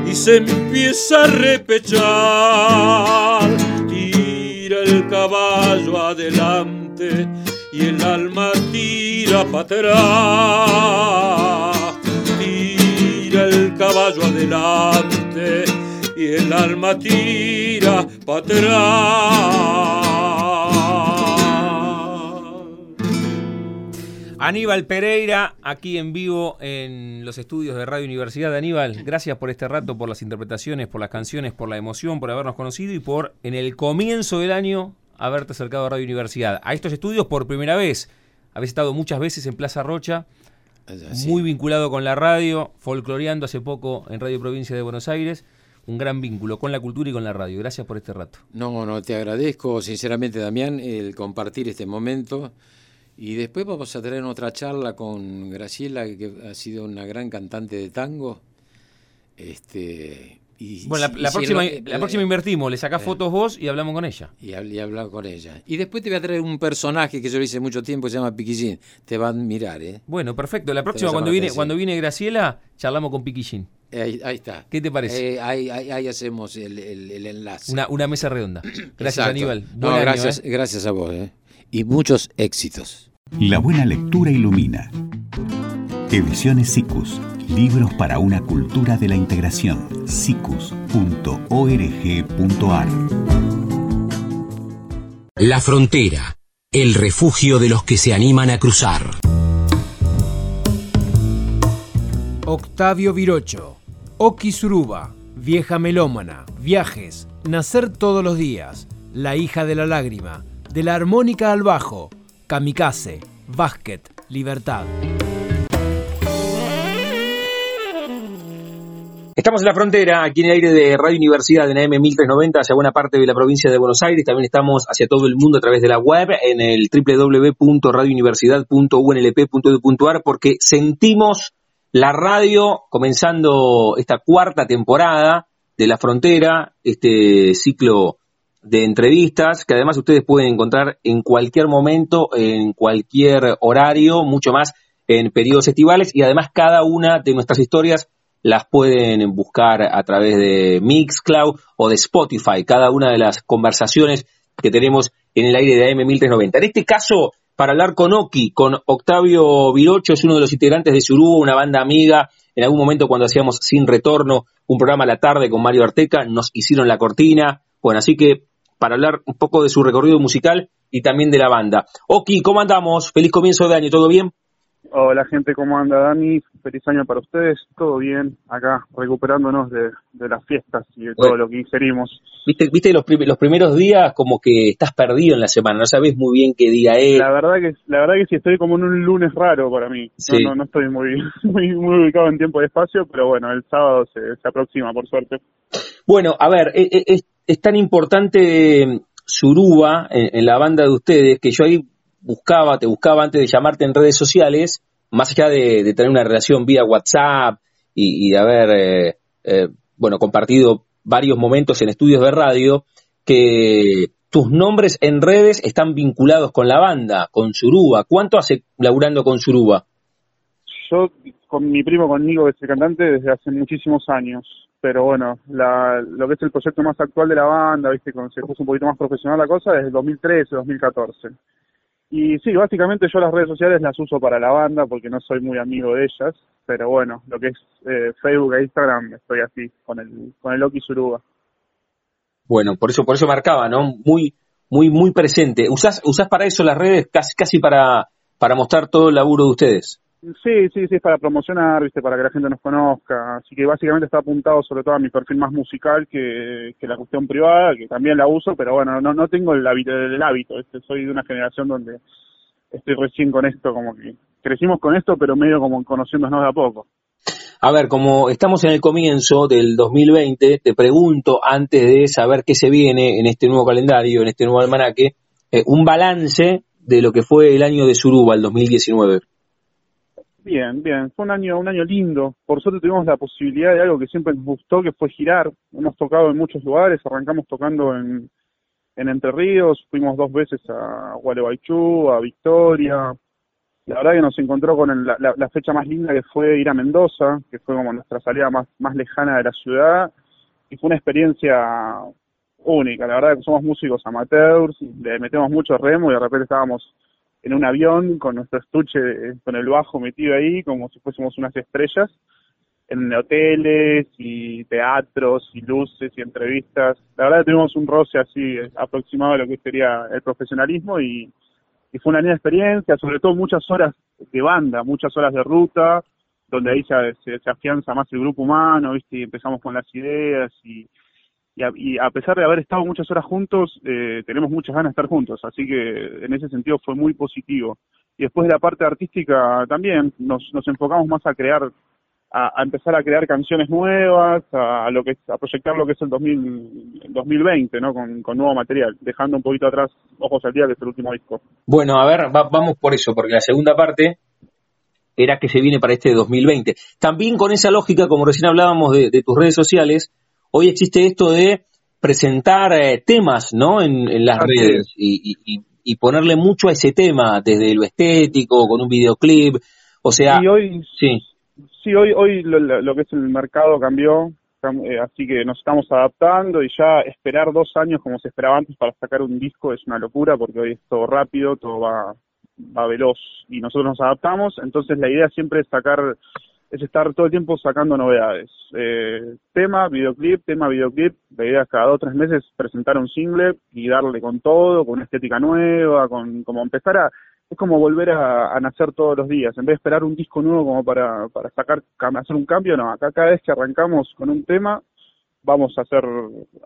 y se empieza a repechar, tira el caballo adelante y el alma tira para atrás. Tira el caballo adelante y el alma tira para atrás. Aníbal Pereira, aquí en vivo en los estudios de Radio Universidad. Aníbal, gracias por este rato, por las interpretaciones, por las canciones, por la emoción, por habernos conocido y por en el comienzo del año haberte acercado a Radio Universidad. A estos estudios por primera vez. Habéis estado muchas veces en Plaza Rocha, muy vinculado con la radio, folcloreando hace poco en Radio Provincia de Buenos Aires. Un gran vínculo con la cultura y con la radio. Gracias por este rato. No, no, te agradezco sinceramente, Damián, el compartir este momento. Y después vamos a tener otra charla con Graciela, que ha sido una gran cantante de tango. Este, y, bueno, la, próxima, la, próxima invertimos, le sacás eh, fotos vos y hablamos con ella. Y, y hablamos con ella. Y después te voy a traer un personaje que yo lo hice mucho tiempo, que se llama Piquillín. Te van a mirar, ¿eh? Bueno, perfecto. La próxima, cuando viene, cuando viene Graciela, charlamos con Piquillín. Ahí, está. ¿Qué te parece? Eh, ahí, ahí, hacemos el, el, enlace. Una, una, mesa redonda. Gracias, Aníbal. No, gracias, ¿eh? gracias a vos. Y muchos éxitos. La buena lectura ilumina. Ediciones SICUS. Libros para una cultura de la integración. sicus.org.ar La frontera. El refugio de los que se animan a cruzar. Octavio Virocho. Oki Suruba. Vieja melómana. Viajes. Nacer todos los días. La hija de la lágrima. De la armónica al bajo. Kamikaze. Básquet. Libertad. Estamos en la frontera, aquí en el aire de Radio Universidad en AM 1390, hacia buena parte de la provincia de Buenos Aires. También estamos hacia todo el mundo a través de la web en el www.radiouniversidad.unlp.edu.ar porque sentimos la radio comenzando esta cuarta temporada de la frontera, este ciclo de entrevistas que además ustedes pueden encontrar en cualquier momento, en cualquier horario, mucho más en periodos estivales y además cada una de nuestras historias las pueden buscar a través de Mixcloud o de Spotify, cada una de las conversaciones que tenemos en el aire de AM1390. En este caso, para hablar con Oki, con Octavio Virocho, es uno de los integrantes de Surubo, una banda amiga. En algún momento cuando hacíamos Sin Retorno, un programa a la tarde con Mario Arteca, nos hicieron la cortina. Bueno, así que para hablar un poco de su recorrido musical y también de la banda. Oki, ¿cómo andamos? Feliz comienzo de año, ¿todo bien? Hola gente, ¿cómo anda Dani? Feliz año para ustedes, todo bien, acá recuperándonos de, las fiestas y de todo lo que ingerimos. Viste, viste los, los primeros días como que estás perdido en la semana, no sabes muy bien qué día es. La verdad que la verdad que sí estoy como en un lunes raro para mí. No, no, estoy muy, muy, muy ubicado en tiempo y espacio, pero bueno, el sábado se, aproxima por suerte. Bueno, a ver, e, e, es, tan importante Suruba en, en la banda de ustedes que yo ahí buscaba, te buscaba antes de llamarte en redes sociales, más allá de, tener una relación vía WhatsApp y, de haber, eh, eh, bueno, compartido varios momentos en estudios de radio, que tus nombres en redes están vinculados con la banda, con Suruba. ¿Cuánto hace laburando con Suruba? Yo, con mi primo conmigo, que es cantante, desde hace muchísimos años. Pero bueno, lo que es el proyecto más actual de la banda, viste, cuando se puso un poquito más profesional la cosa, desde el 2013, 2014. Y sí, básicamente yo las redes sociales las uso para la banda porque no soy muy amigo de ellas, pero bueno, lo que es eh, Facebook e Instagram estoy así, con el, con el Oki Suruga. Bueno, por eso, por eso marcaba, ¿no? Muy, muy, muy presente. ¿Usás, usás para eso las redes casi, casi para, para mostrar todo el laburo de ustedes? Sí, sí, sí, es para promocionar, viste, para que la gente nos conozca. Así que básicamente está apuntado sobre todo a mi perfil más musical que, la cuestión privada, que también la uso, pero bueno, no, no tengo el hábito, el hábito. Este, soy de una generación donde estoy recién con esto, como que crecimos con esto, pero medio como conociéndonos de a poco. A ver, como estamos en el comienzo del 2020, te pregunto, antes de saber qué se viene en este nuevo calendario, en este nuevo almanaque, eh, un balance de lo que fue el año de Suruba, el 2019. Bien, bien. Fue un año, un año lindo. Por suerte tuvimos la posibilidad de algo que siempre nos gustó, que fue girar. Hemos tocado en muchos lugares. Arrancamos tocando en, en Entre Ríos. Fuimos dos veces a Gualeguaychú, a Victoria. La verdad que nos encontró con la, la, fecha más linda que fue ir a Mendoza, que fue como nuestra salida más, más lejana de la ciudad. Y fue una experiencia única. La verdad que somos músicos amateurs, le metemos mucho remo y de repente estábamos en un avión con nuestro estuche, con el bajo metido ahí, como si fuésemos unas estrellas, en hoteles y teatros y luces y entrevistas. La verdad tuvimos un roce así aproximado a lo que sería el profesionalismo y, fue una linda experiencia, sobre todo muchas horas de banda, muchas horas de ruta, donde ahí se, se, afianza más el grupo humano, ¿viste? y empezamos con las ideas y, y a, pesar de haber estado muchas horas juntos, eh, tenemos muchas ganas de estar juntos, así que en ese sentido fue muy positivo. Y después de la parte artística también nos, nos enfocamos más a crear, a, empezar a crear canciones nuevas, a, lo que a proyectar lo que es el 2020, ¿no? Con, nuevo material, dejando un poquito atrás Ojos al Día, que es el último disco. Bueno, a ver, vamos por eso, porque la segunda parte era que se viene para este 2020. También con esa lógica, como recién hablábamos de tus redes sociales, hoy existe esto de presentar eh, temas ¿no? en, las redes y, ponerle mucho a ese tema, desde lo estético, con un videoclip, o sea... hoy, sí. sí, hoy, hoy lo, que es el mercado cambió, eh, así que nos estamos adaptando y ya esperar dos años como se esperaba antes para sacar un disco es una locura porque hoy es todo rápido, todo va, va veloz y nosotros nos adaptamos, entonces la idea siempre es sacar es estar todo el tiempo sacando novedades. Eh, tema, videoclip, tema, videoclip. La idea es cada dos o tres meses presentar un single y darle con todo, con una estética nueva, con como empezar a... Es como volver a, nacer todos los días. En vez de esperar un disco nuevo como para, para sacar, hacer un cambio, no. Acá cada vez que arrancamos con un tema, vamos a hacer,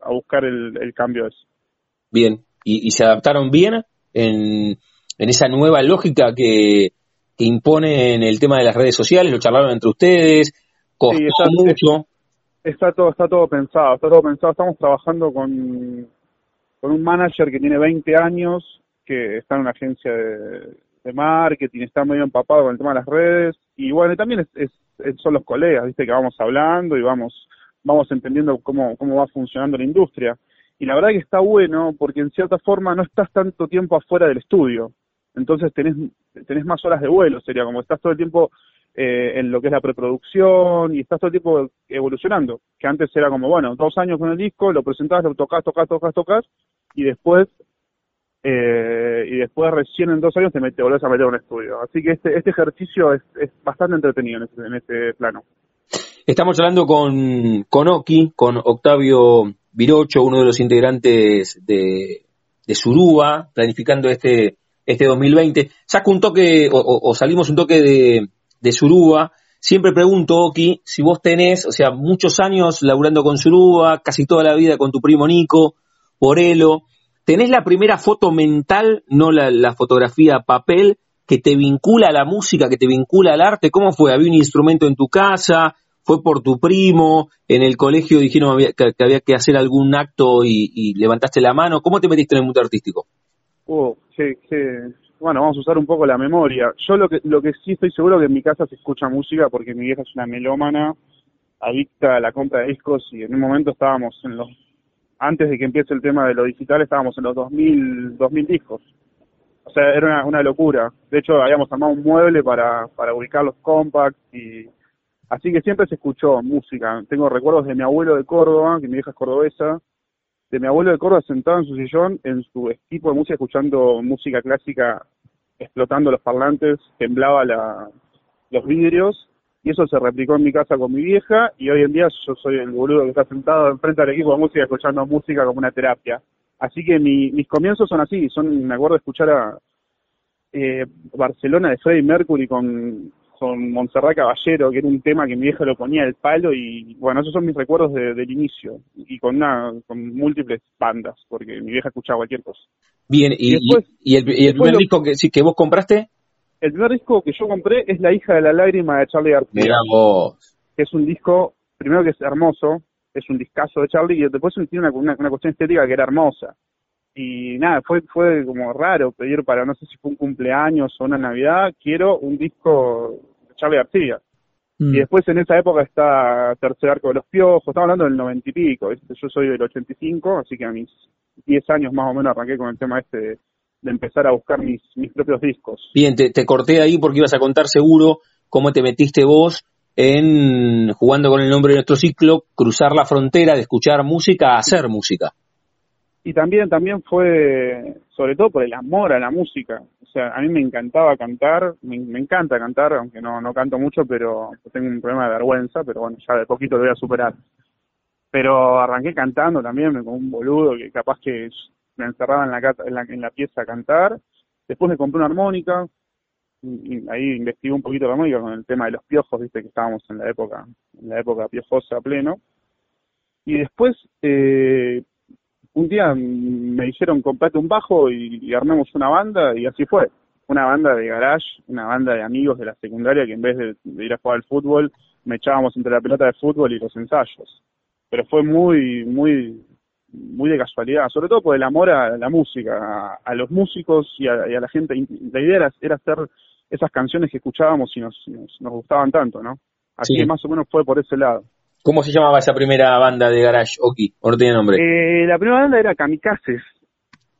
a buscar el, cambio ese. Bien. ¿Y, ¿Y, se adaptaron bien en, en esa nueva lógica que, que impone en el tema de las redes sociales, lo charlaron entre ustedes, costó sí, está, mucho. Está todo, está todo pensado, está todo pensado. Estamos trabajando con, con un manager que tiene 20 años, que está en una agencia de, marketing, está medio empapado con el tema de las redes, y bueno, también es, son los colegas, viste, que vamos hablando y vamos, vamos entendiendo cómo, cómo va funcionando la industria. Y la verdad que está bueno porque en cierta forma no estás tanto tiempo afuera del estudio entonces tenés, tenés más horas de vuelo, sería como estás todo el tiempo eh, en lo que es la preproducción y estás todo el tiempo evolucionando, que antes era como, bueno, dos años con el disco, lo presentás, lo tocas, tocas, tocas, tocas, y después eh, y después recién en dos años te, metes, volvés a meter en un estudio. Así que este, este ejercicio es, es bastante entretenido en este, en este plano. Estamos hablando con, con Oki, con Octavio Virocho, uno de los integrantes de, de Suruba, planificando este este 2020. Saco un toque, o, salimos un toque de, de Suruba. Siempre pregunto, Oki, si vos tenés, o sea, muchos años laburando con Suruba, casi toda la vida con tu primo Nico, Porelo. ¿Tenés la primera foto mental, no la, fotografía papel, que te vincula a la música, que te vincula al arte? ¿Cómo fue? ¿Había un instrumento en tu casa? ¿Fue por tu primo? ¿En el colegio dijeron que, había que hacer algún acto y, levantaste la mano? ¿Cómo te metiste en el mundo artístico? Oh, bueno, vamos a usar un poco la memoria. Yo lo que, lo que sí estoy seguro que en mi casa se escucha música porque mi vieja es una melómana, adicta a la compra de discos y en un momento estábamos en los, antes de que empiece el tema de lo digital, estábamos en los 2000, 2000 discos. O sea, era una, una locura. De hecho, habíamos armado un mueble para, para ubicar los compacts y así que siempre se escuchó música. Tengo recuerdos de mi abuelo de Córdoba, que mi vieja es cordobesa, de mi abuelo de Córdoba sentado en su sillón, en su equipo de música, escuchando música clásica, explotando los parlantes, temblaba la, los vidrios, y eso se replicó en mi casa con mi vieja, y hoy en día yo soy el boludo que está sentado enfrente del equipo de música, escuchando música como una terapia. Así que mis comienzos son así, son, me acuerdo de escuchar a eh, Barcelona de Freddie Mercury con, con Montserrat Caballero, que era un tema que mi vieja lo ponía al palo y bueno, esos son mis recuerdos del inicio y con una con múltiples bandas, porque mi vieja escuchaba cualquier cosa. Bien, ¿y, y, el, primer disco que, sí, que vos compraste? El primer disco que yo compré es La hija de la lágrima de Charlie García. Mira vos. Que es un disco, primero que es hermoso, es un discazo de Charlie y después tiene una, una, cuestión estética que era hermosa. Y nada, fue fue como raro pedir para, no sé si fue un cumpleaños o una Navidad, quiero un disco de Charlie García. Mm. Y después en esa época está Tercer Arco de los Piojos, estamos hablando del noventa y pico, yo soy del 85, así que a mis 10 años más o menos arranqué con el tema este de, empezar a buscar mis, mis propios discos. Bien, te, te corté ahí porque ibas a contar seguro cómo te metiste vos en, jugando con el nombre de nuestro ciclo, cruzar la frontera de escuchar música a hacer música. Y también, también fue, sobre todo por el amor a la música. O sea, a mí me encantaba cantar, me, encanta cantar, aunque no, no canto mucho, pero tengo un problema de vergüenza, pero bueno, ya de poquito lo voy a superar. Pero arranqué cantando también, como un boludo que capaz que me encerraba en la, en la, en la pieza a cantar. Después me compré una armónica, ahí investigué un poquito la música con el tema de los piojos, viste que estábamos en la época, en la época piojosa pleno. Y después, eh, un día me dijeron comprate un bajo y, armemos una banda y así fue. Una banda de garage, una banda de amigos de la secundaria que en vez de, ir a jugar al fútbol, me echábamos entre la pelota de fútbol y los ensayos. Pero fue muy, muy, muy de casualidad, sobre todo por el amor a la música, a, los músicos y a, la gente. La idea era, era hacer esas canciones que escuchábamos y nos, nos, gustaban tanto, ¿no? Así que más o menos fue por ese lado. ¿Cómo se llamaba esa primera banda de garage, Oki? ¿O no tiene nombre? Eh, la primera banda era Kamikazes,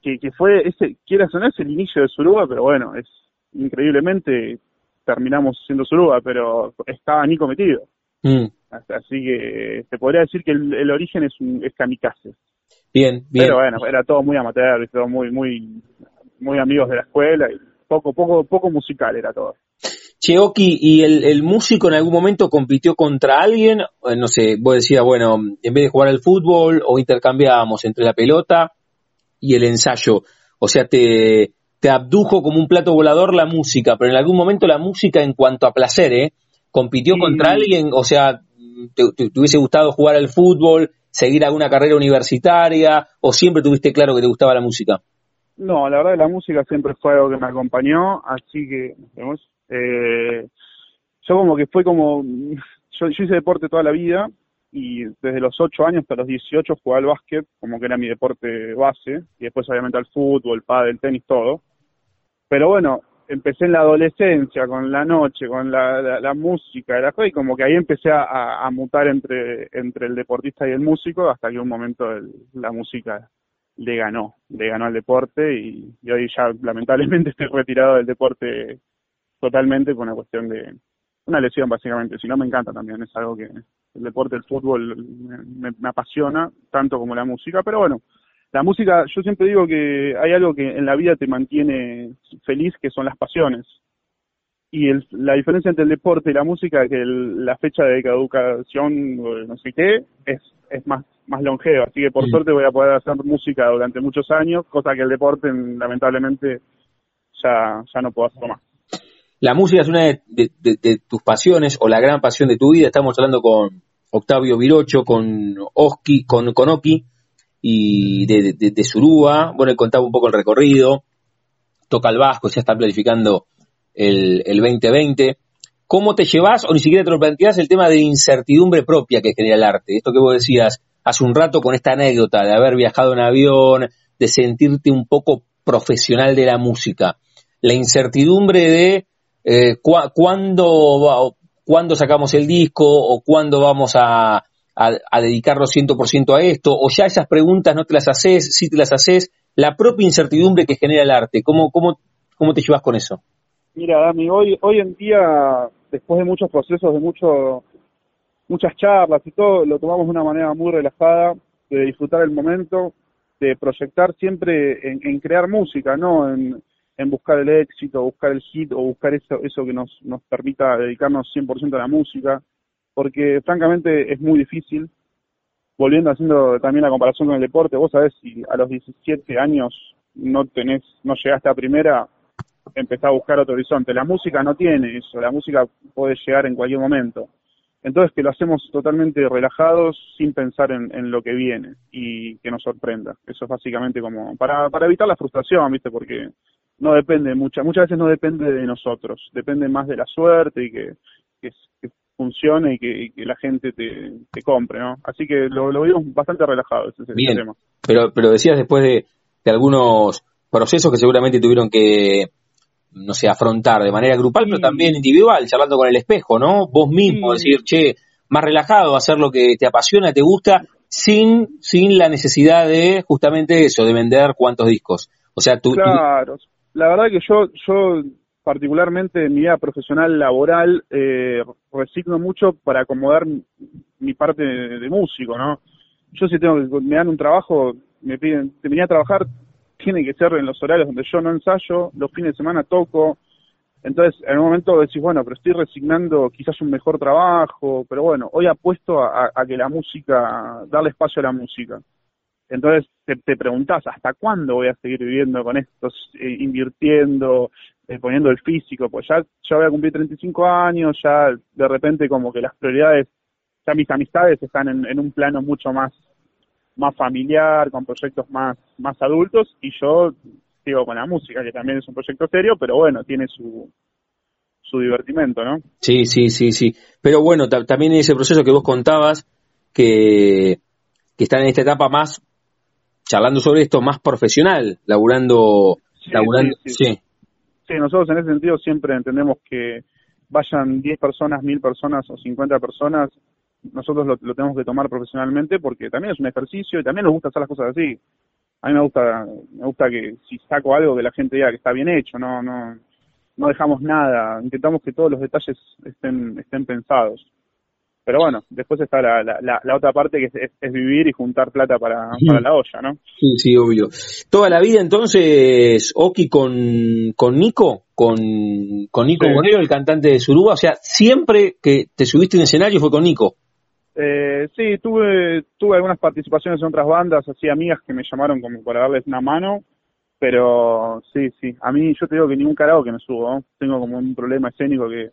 que, que fue, ese, quiera sonar, es el inicio de Suruba, pero bueno, es increíblemente terminamos siendo Suruba, pero estaba Nico metido. Mm. Así que se podría decir que el, origen es, un, es Kamikazes. Bien, bien. Pero bueno, era todo muy amateur, todo muy, muy, muy amigos de la escuela y poco, poco, poco musical era todo. Cheoki, ¿y el, músico en algún momento compitió contra alguien? Eh, no sé, vos decías, bueno, en vez de jugar al fútbol o intercambiábamos entre la pelota y el ensayo. O sea, te, te abdujo como un plato volador la música, pero en algún momento la música en cuanto a placer, ¿eh? ¿Compitió contra alguien? O sea, te, te, hubiese gustado jugar al fútbol, seguir alguna carrera universitaria o siempre tuviste claro que te gustaba la música? No, la verdad la música siempre fue algo que me acompañó, así que, eh, yo como que fue como, yo, hice deporte toda la vida y desde los 8 años hasta los 18 jugaba al básquet, como que era mi deporte base, y después obviamente al fútbol, pádel, tenis, todo. Pero bueno, empecé en la adolescencia, con la noche, con la, la, música, la y como que ahí empecé a, mutar entre, entre el deportista y el músico, hasta que un momento la música le ganó, le ganó al deporte y, hoy ya lamentablemente estoy retirado del deporte totalmente por una cuestión de una lesión básicamente, si no me encanta también, es algo que el deporte, el fútbol me, apasiona tanto como la música, pero bueno, la música, yo siempre digo que hay algo que en la vida te mantiene feliz, que son las pasiones. Y el, la diferencia entre el deporte y la música, que la fecha de caducación, no sé qué, es, es más más longeva, así que por suerte voy a poder hacer música durante muchos años, cosa que el deporte lamentablemente ya, ya no puedo hacerlo más. La música es una de, tus pasiones o la gran pasión de tu vida. Estamos hablando con Octavio Virocho, con Oski, con, Oki y de, Surúa. Bueno, contaba un poco el recorrido. Toca el Vasco, ya está planificando el, el 2020. ¿Cómo te llevas o ni siquiera te lo planteas el tema de incertidumbre propia que genera el arte? Esto que vos decías hace un rato con esta anécdota de haber viajado en avión, de sentirte un poco profesional de la música. La incertidumbre de eh, cuándo, sacamos el disco o cuándo vamos a, a, dedicarnos 100% a esto, o ya esas preguntas no te las haces, si te las haces, la propia incertidumbre que genera el arte, ¿cómo, cómo, cómo te llevas con eso? Mira, Dami, hoy, hoy en día, después de muchos procesos, de mucho, muchas charlas y todo, lo tomamos de una manera muy relajada, de disfrutar el momento, de proyectar siempre en, en crear música, no en, en buscar el éxito, buscar el hit o buscar eso, eso que nos, nos permita dedicarnos 100% a la música, porque francamente es muy difícil. Volviendo haciendo también la comparación con el deporte, vos sabés si a los 17 años no tenés, no llegaste a primera, empezás a buscar otro horizonte. La música no tiene eso, la música puede llegar en cualquier momento. Entonces que lo hacemos totalmente relajados, sin pensar en, en, lo que viene y que nos sorprenda. Eso es básicamente como para, para evitar la frustración, ¿viste? Porque no depende muchas muchas veces no depende de nosotros depende más de la suerte y que, que, funcione y que, la gente te, te, compre no así que lo, lo vimos bastante relajado ese, Bien, pero pero decías después de, de, algunos procesos que seguramente tuvieron que no sé afrontar de manera grupal pero también individual charlando con el espejo no vos mismo decir che más relajado hacer lo que te apasiona te gusta sin sin la necesidad de justamente eso de vender cuántos discos. O sea, tú, claro la verdad que yo, yo particularmente en mi vida profesional laboral eh, resigno mucho para acomodar mi parte de, músico, ¿no? Yo si tengo que me dan un trabajo, me piden, te venía a trabajar, tiene que ser en los horarios donde yo no ensayo, los fines de semana toco, entonces en un momento decís, bueno, pero estoy resignando quizás un mejor trabajo, pero bueno, hoy apuesto a, a que la música, darle espacio a la música. Entonces te, te preguntás, ¿hasta cuándo voy a seguir viviendo con esto, eh, invirtiendo, eh, poniendo el físico? Pues ya, ya voy a cumplir 35 años, ya de repente como que las prioridades, ya mis amistades están en, un plano mucho más, más familiar, con proyectos más, más adultos, y yo sigo con la música, que también es un proyecto serio, pero bueno, tiene su, su divertimento, ¿no? Sí, sí, sí, sí. Pero bueno, también ese proceso que vos contabas, que, que está en esta etapa más charlando sobre esto más profesional, laburando... Sí, laburando, sí, sí. nosotros en ese sentido siempre entendemos que vayan 10 personas, 1000 personas o 50 personas, nosotros lo, tenemos que tomar profesionalmente porque también es un ejercicio y también nos gusta hacer las cosas así. A mí me gusta, me gusta que si saco algo que la gente diga que está bien hecho, no, no, no dejamos nada, intentamos que todos los detalles estén, estén pensados. Pero bueno, después está la, la, la otra parte que es, vivir y juntar plata para, para, la olla, ¿no? Sí, sí, obvio. Toda la vida entonces, Oki con, con Nico, con, con Nico sí. el cantante de Suruba, o sea, siempre que te subiste en escenario fue con Nico. Eh, sí, tuve, tuve algunas participaciones en otras bandas, así amigas que me llamaron como para darles una mano, pero sí, sí, a mí yo te digo que ningún carajo que me subo, tengo como un problema escénico que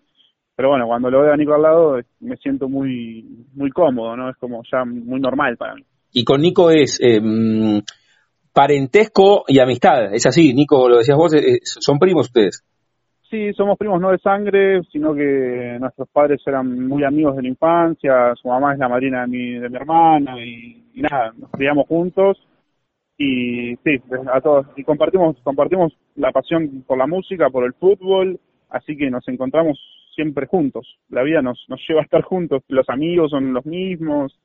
pero bueno, cuando lo veo a Nico al lado me siento muy muy cómodo, ¿no? Es como ya muy normal para mí. Y con Nico es eh, mm, parentesco y amistad, es así, Nico, lo decías vos, eh, son primos ustedes. Sí, somos primos no de sangre, sino que nuestros padres eran muy amigos de la infancia, su mamá es la madrina de mi, de mi hermana y, nada, nos criamos juntos y sí, a todos, y compartimos, compartimos la pasión por la música, por el fútbol, así que nos encontramos siempre juntos. La vida nos, nos lleva a estar juntos, los amigos son los mismos.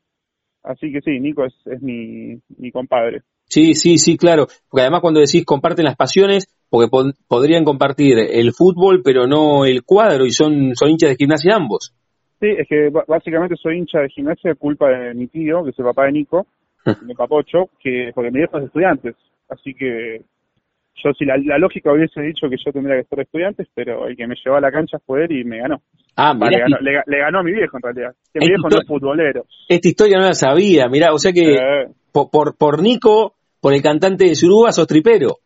Así que sí, Nico es, es mi, mi compadre. Sí, sí, sí, claro. Porque además cuando decís comparten las pasiones, porque podrían compartir el fútbol, pero no el cuadro, y son, son hinchas de gimnasia ambos. Sí, es que básicamente soy hincha de gimnasia culpa de mi tío, que es el papá de Nico, mi papocho, que porque mi hijo es estudiantes. Así que yo si la, lógica hubiese dicho que yo tendría que ser estudiante, pero el que me llevó a la cancha fue él y me ganó. Ah, mira. Le, ganó, a mi viejo en realidad. Que mi viejo no es futbolero. Esta historia no la sabía, mirá, o sea que por, por, Nico, por el cantante de Suruba, sos tripero.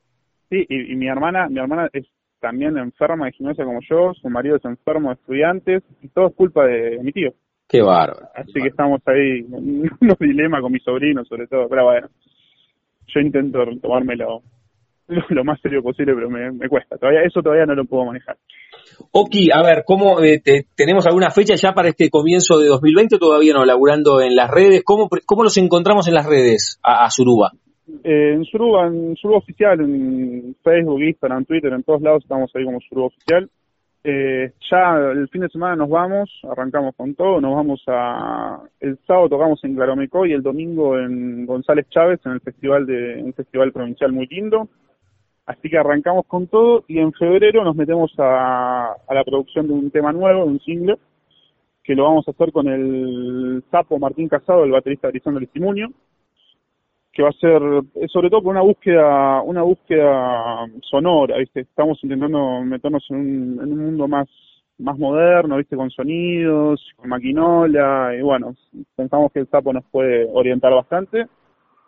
Sí, y, mi hermana, mi hermana es también enferma de gimnasia como yo, su marido es enfermo de estudiantes, y todo es culpa de mi tío. Qué bárbaro. Así que estamos ahí en unos dilemas con mis sobrinos, sobre todo, pero bueno, yo intento tomármelo lo más serio posible, pero me, me cuesta. Todavía Eso todavía no lo puedo manejar. Oki, a ver, ¿cómo eh, tenemos alguna fecha ya para este comienzo de 2020 todavía no laburando en las redes? ¿Cómo, cómo los encontramos en las redes a, a Suruba? Eh, en Suruba, en Suruba Oficial, en Facebook, Instagram, Twitter, en todos lados estamos ahí como Suruba Oficial. Eh, ya el fin de semana nos vamos, arrancamos con todo, nos vamos a... El sábado tocamos en Claromecó y el domingo en González Chávez, en el festival de un festival provincial muy lindo. Así que arrancamos con todo y en febrero nos metemos a, a la producción de un tema nuevo, de un single, que lo vamos a hacer con el sapo Martín Casado, el baterista Grisando el Testimonio, que va a ser eh, sobre todo con una búsqueda, una búsqueda sonora, ¿viste? Estamos intentando meternos en un, en un mundo más más moderno, ¿viste? Con sonidos, con maquinola, y bueno, pensamos que el sapo nos puede orientar bastante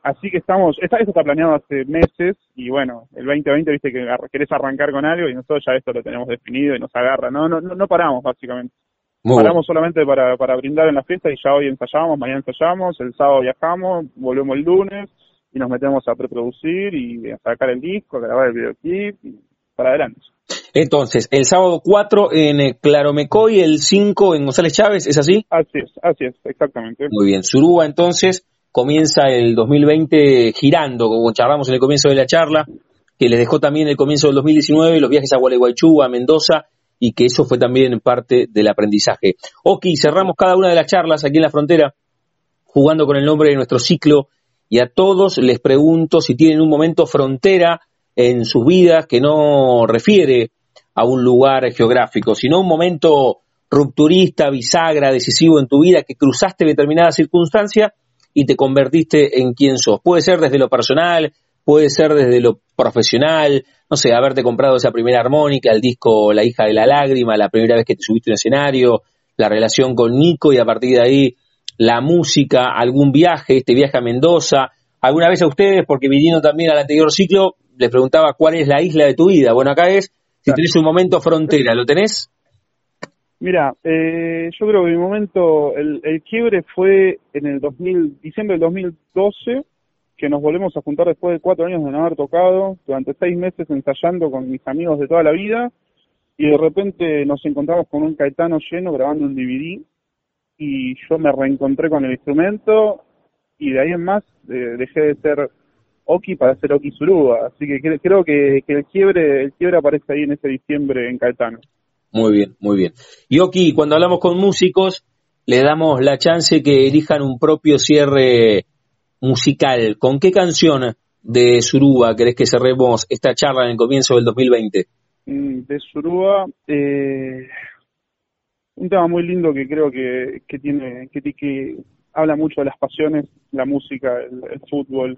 Así que estamos, esta, esto está planeado hace meses y bueno, el 2020 viste que querés arrancar con algo y nosotros ya esto lo tenemos definido y nos agarra, no, no, no paramos básicamente. paramos solamente para, para brindar en la fiesta y ya hoy ensayamos, mañana ensayamos, el sábado viajamos, volvemos el lunes y nos metemos a preproducir y a sacar el disco, a grabar el videoclip y para adelante. Entonces, el sábado 4 en eh, Claromecoy, el 5 en González Chávez, ¿es así? Así es, así es, exactamente. Muy bien, Suruba entonces comienza el 2020 girando, como charlamos en el comienzo de la charla, que les dejó también el comienzo del 2019 los viajes a Gualeguaychú, a Mendoza, y que eso fue también parte del aprendizaje. Ok, cerramos cada una de las charlas aquí en la frontera, jugando con el nombre de nuestro ciclo, y a todos les pregunto si tienen un momento frontera en sus vidas que no refiere a un lugar geográfico, sino un momento rupturista, bisagra, decisivo en tu vida, que cruzaste determinada circunstancia y te convertiste en quien sos. Puede ser desde lo personal, puede ser desde lo profesional, no sé, haberte comprado esa primera armónica, el disco La hija de la lágrima, la primera vez que te subiste a un escenario, la relación con Nico y a partir de ahí la música, algún viaje, este viaje a Mendoza. Alguna vez a ustedes, porque viniendo también al anterior ciclo, les preguntaba cuál es la isla de tu vida. Bueno, acá es, si tenés un momento frontera, ¿lo tenés? Mira, eh, yo creo que mi momento, el, el, quiebre fue en el 2000, diciembre del 2012, que nos volvemos a juntar después de cuatro años de no haber tocado, durante seis meses ensayando con mis amigos de toda la vida, y de repente nos encontramos con un Caetano lleno grabando un DVD, y yo me reencontré con el instrumento, y de ahí en más dejé de ser Oki para ser Oki Suruba, así que creo que, que el quiebre, el quiebre aparece ahí en ese diciembre en Caetano. Muy bien, muy bien. Y Oki, cuando hablamos con músicos, le damos la chance que elijan un propio cierre musical. ¿Con qué canción de Suruba querés que cerremos esta charla en el comienzo del 2020? Mm, de Suruba, eh, un tema muy lindo que creo que, que tiene, que, que habla mucho de las pasiones, la música, el fútbol,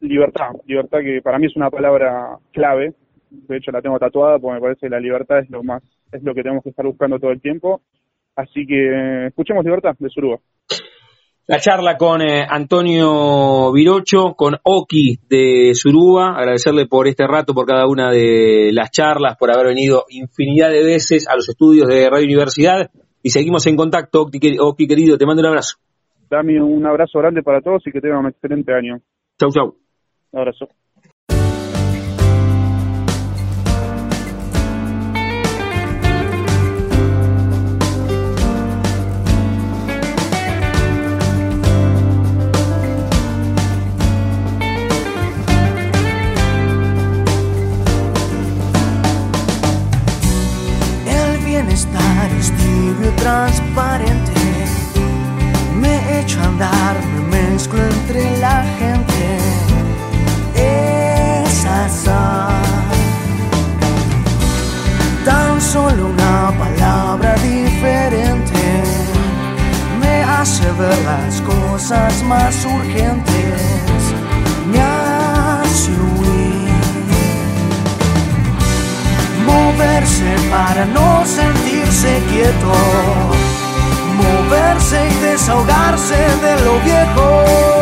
libertad, libertad que para mí es una palabra clave, de hecho la tengo tatuada porque me parece que la libertad es lo más es lo que tenemos que estar buscando todo el tiempo. Así que escuchemos Libertad de Suruba. La charla con eh, Antonio Virocho, con Oki de Suruba, agradecerle por este rato, por cada una de las charlas, por haber venido infinidad de veces a los estudios de Radio Universidad y seguimos en contacto, Oki querido, te mando un abrazo. Dame un abrazo grande para todos y que tengan un excelente año. Chau, chau. Un abrazo. Transparente. Me echo a andar, me mezclo entre la gente. Es Tan solo una palabra diferente me hace ver las cosas más urgentes. Me hace huir. Moverse para no sentirse quieto desahogarse de lo viejo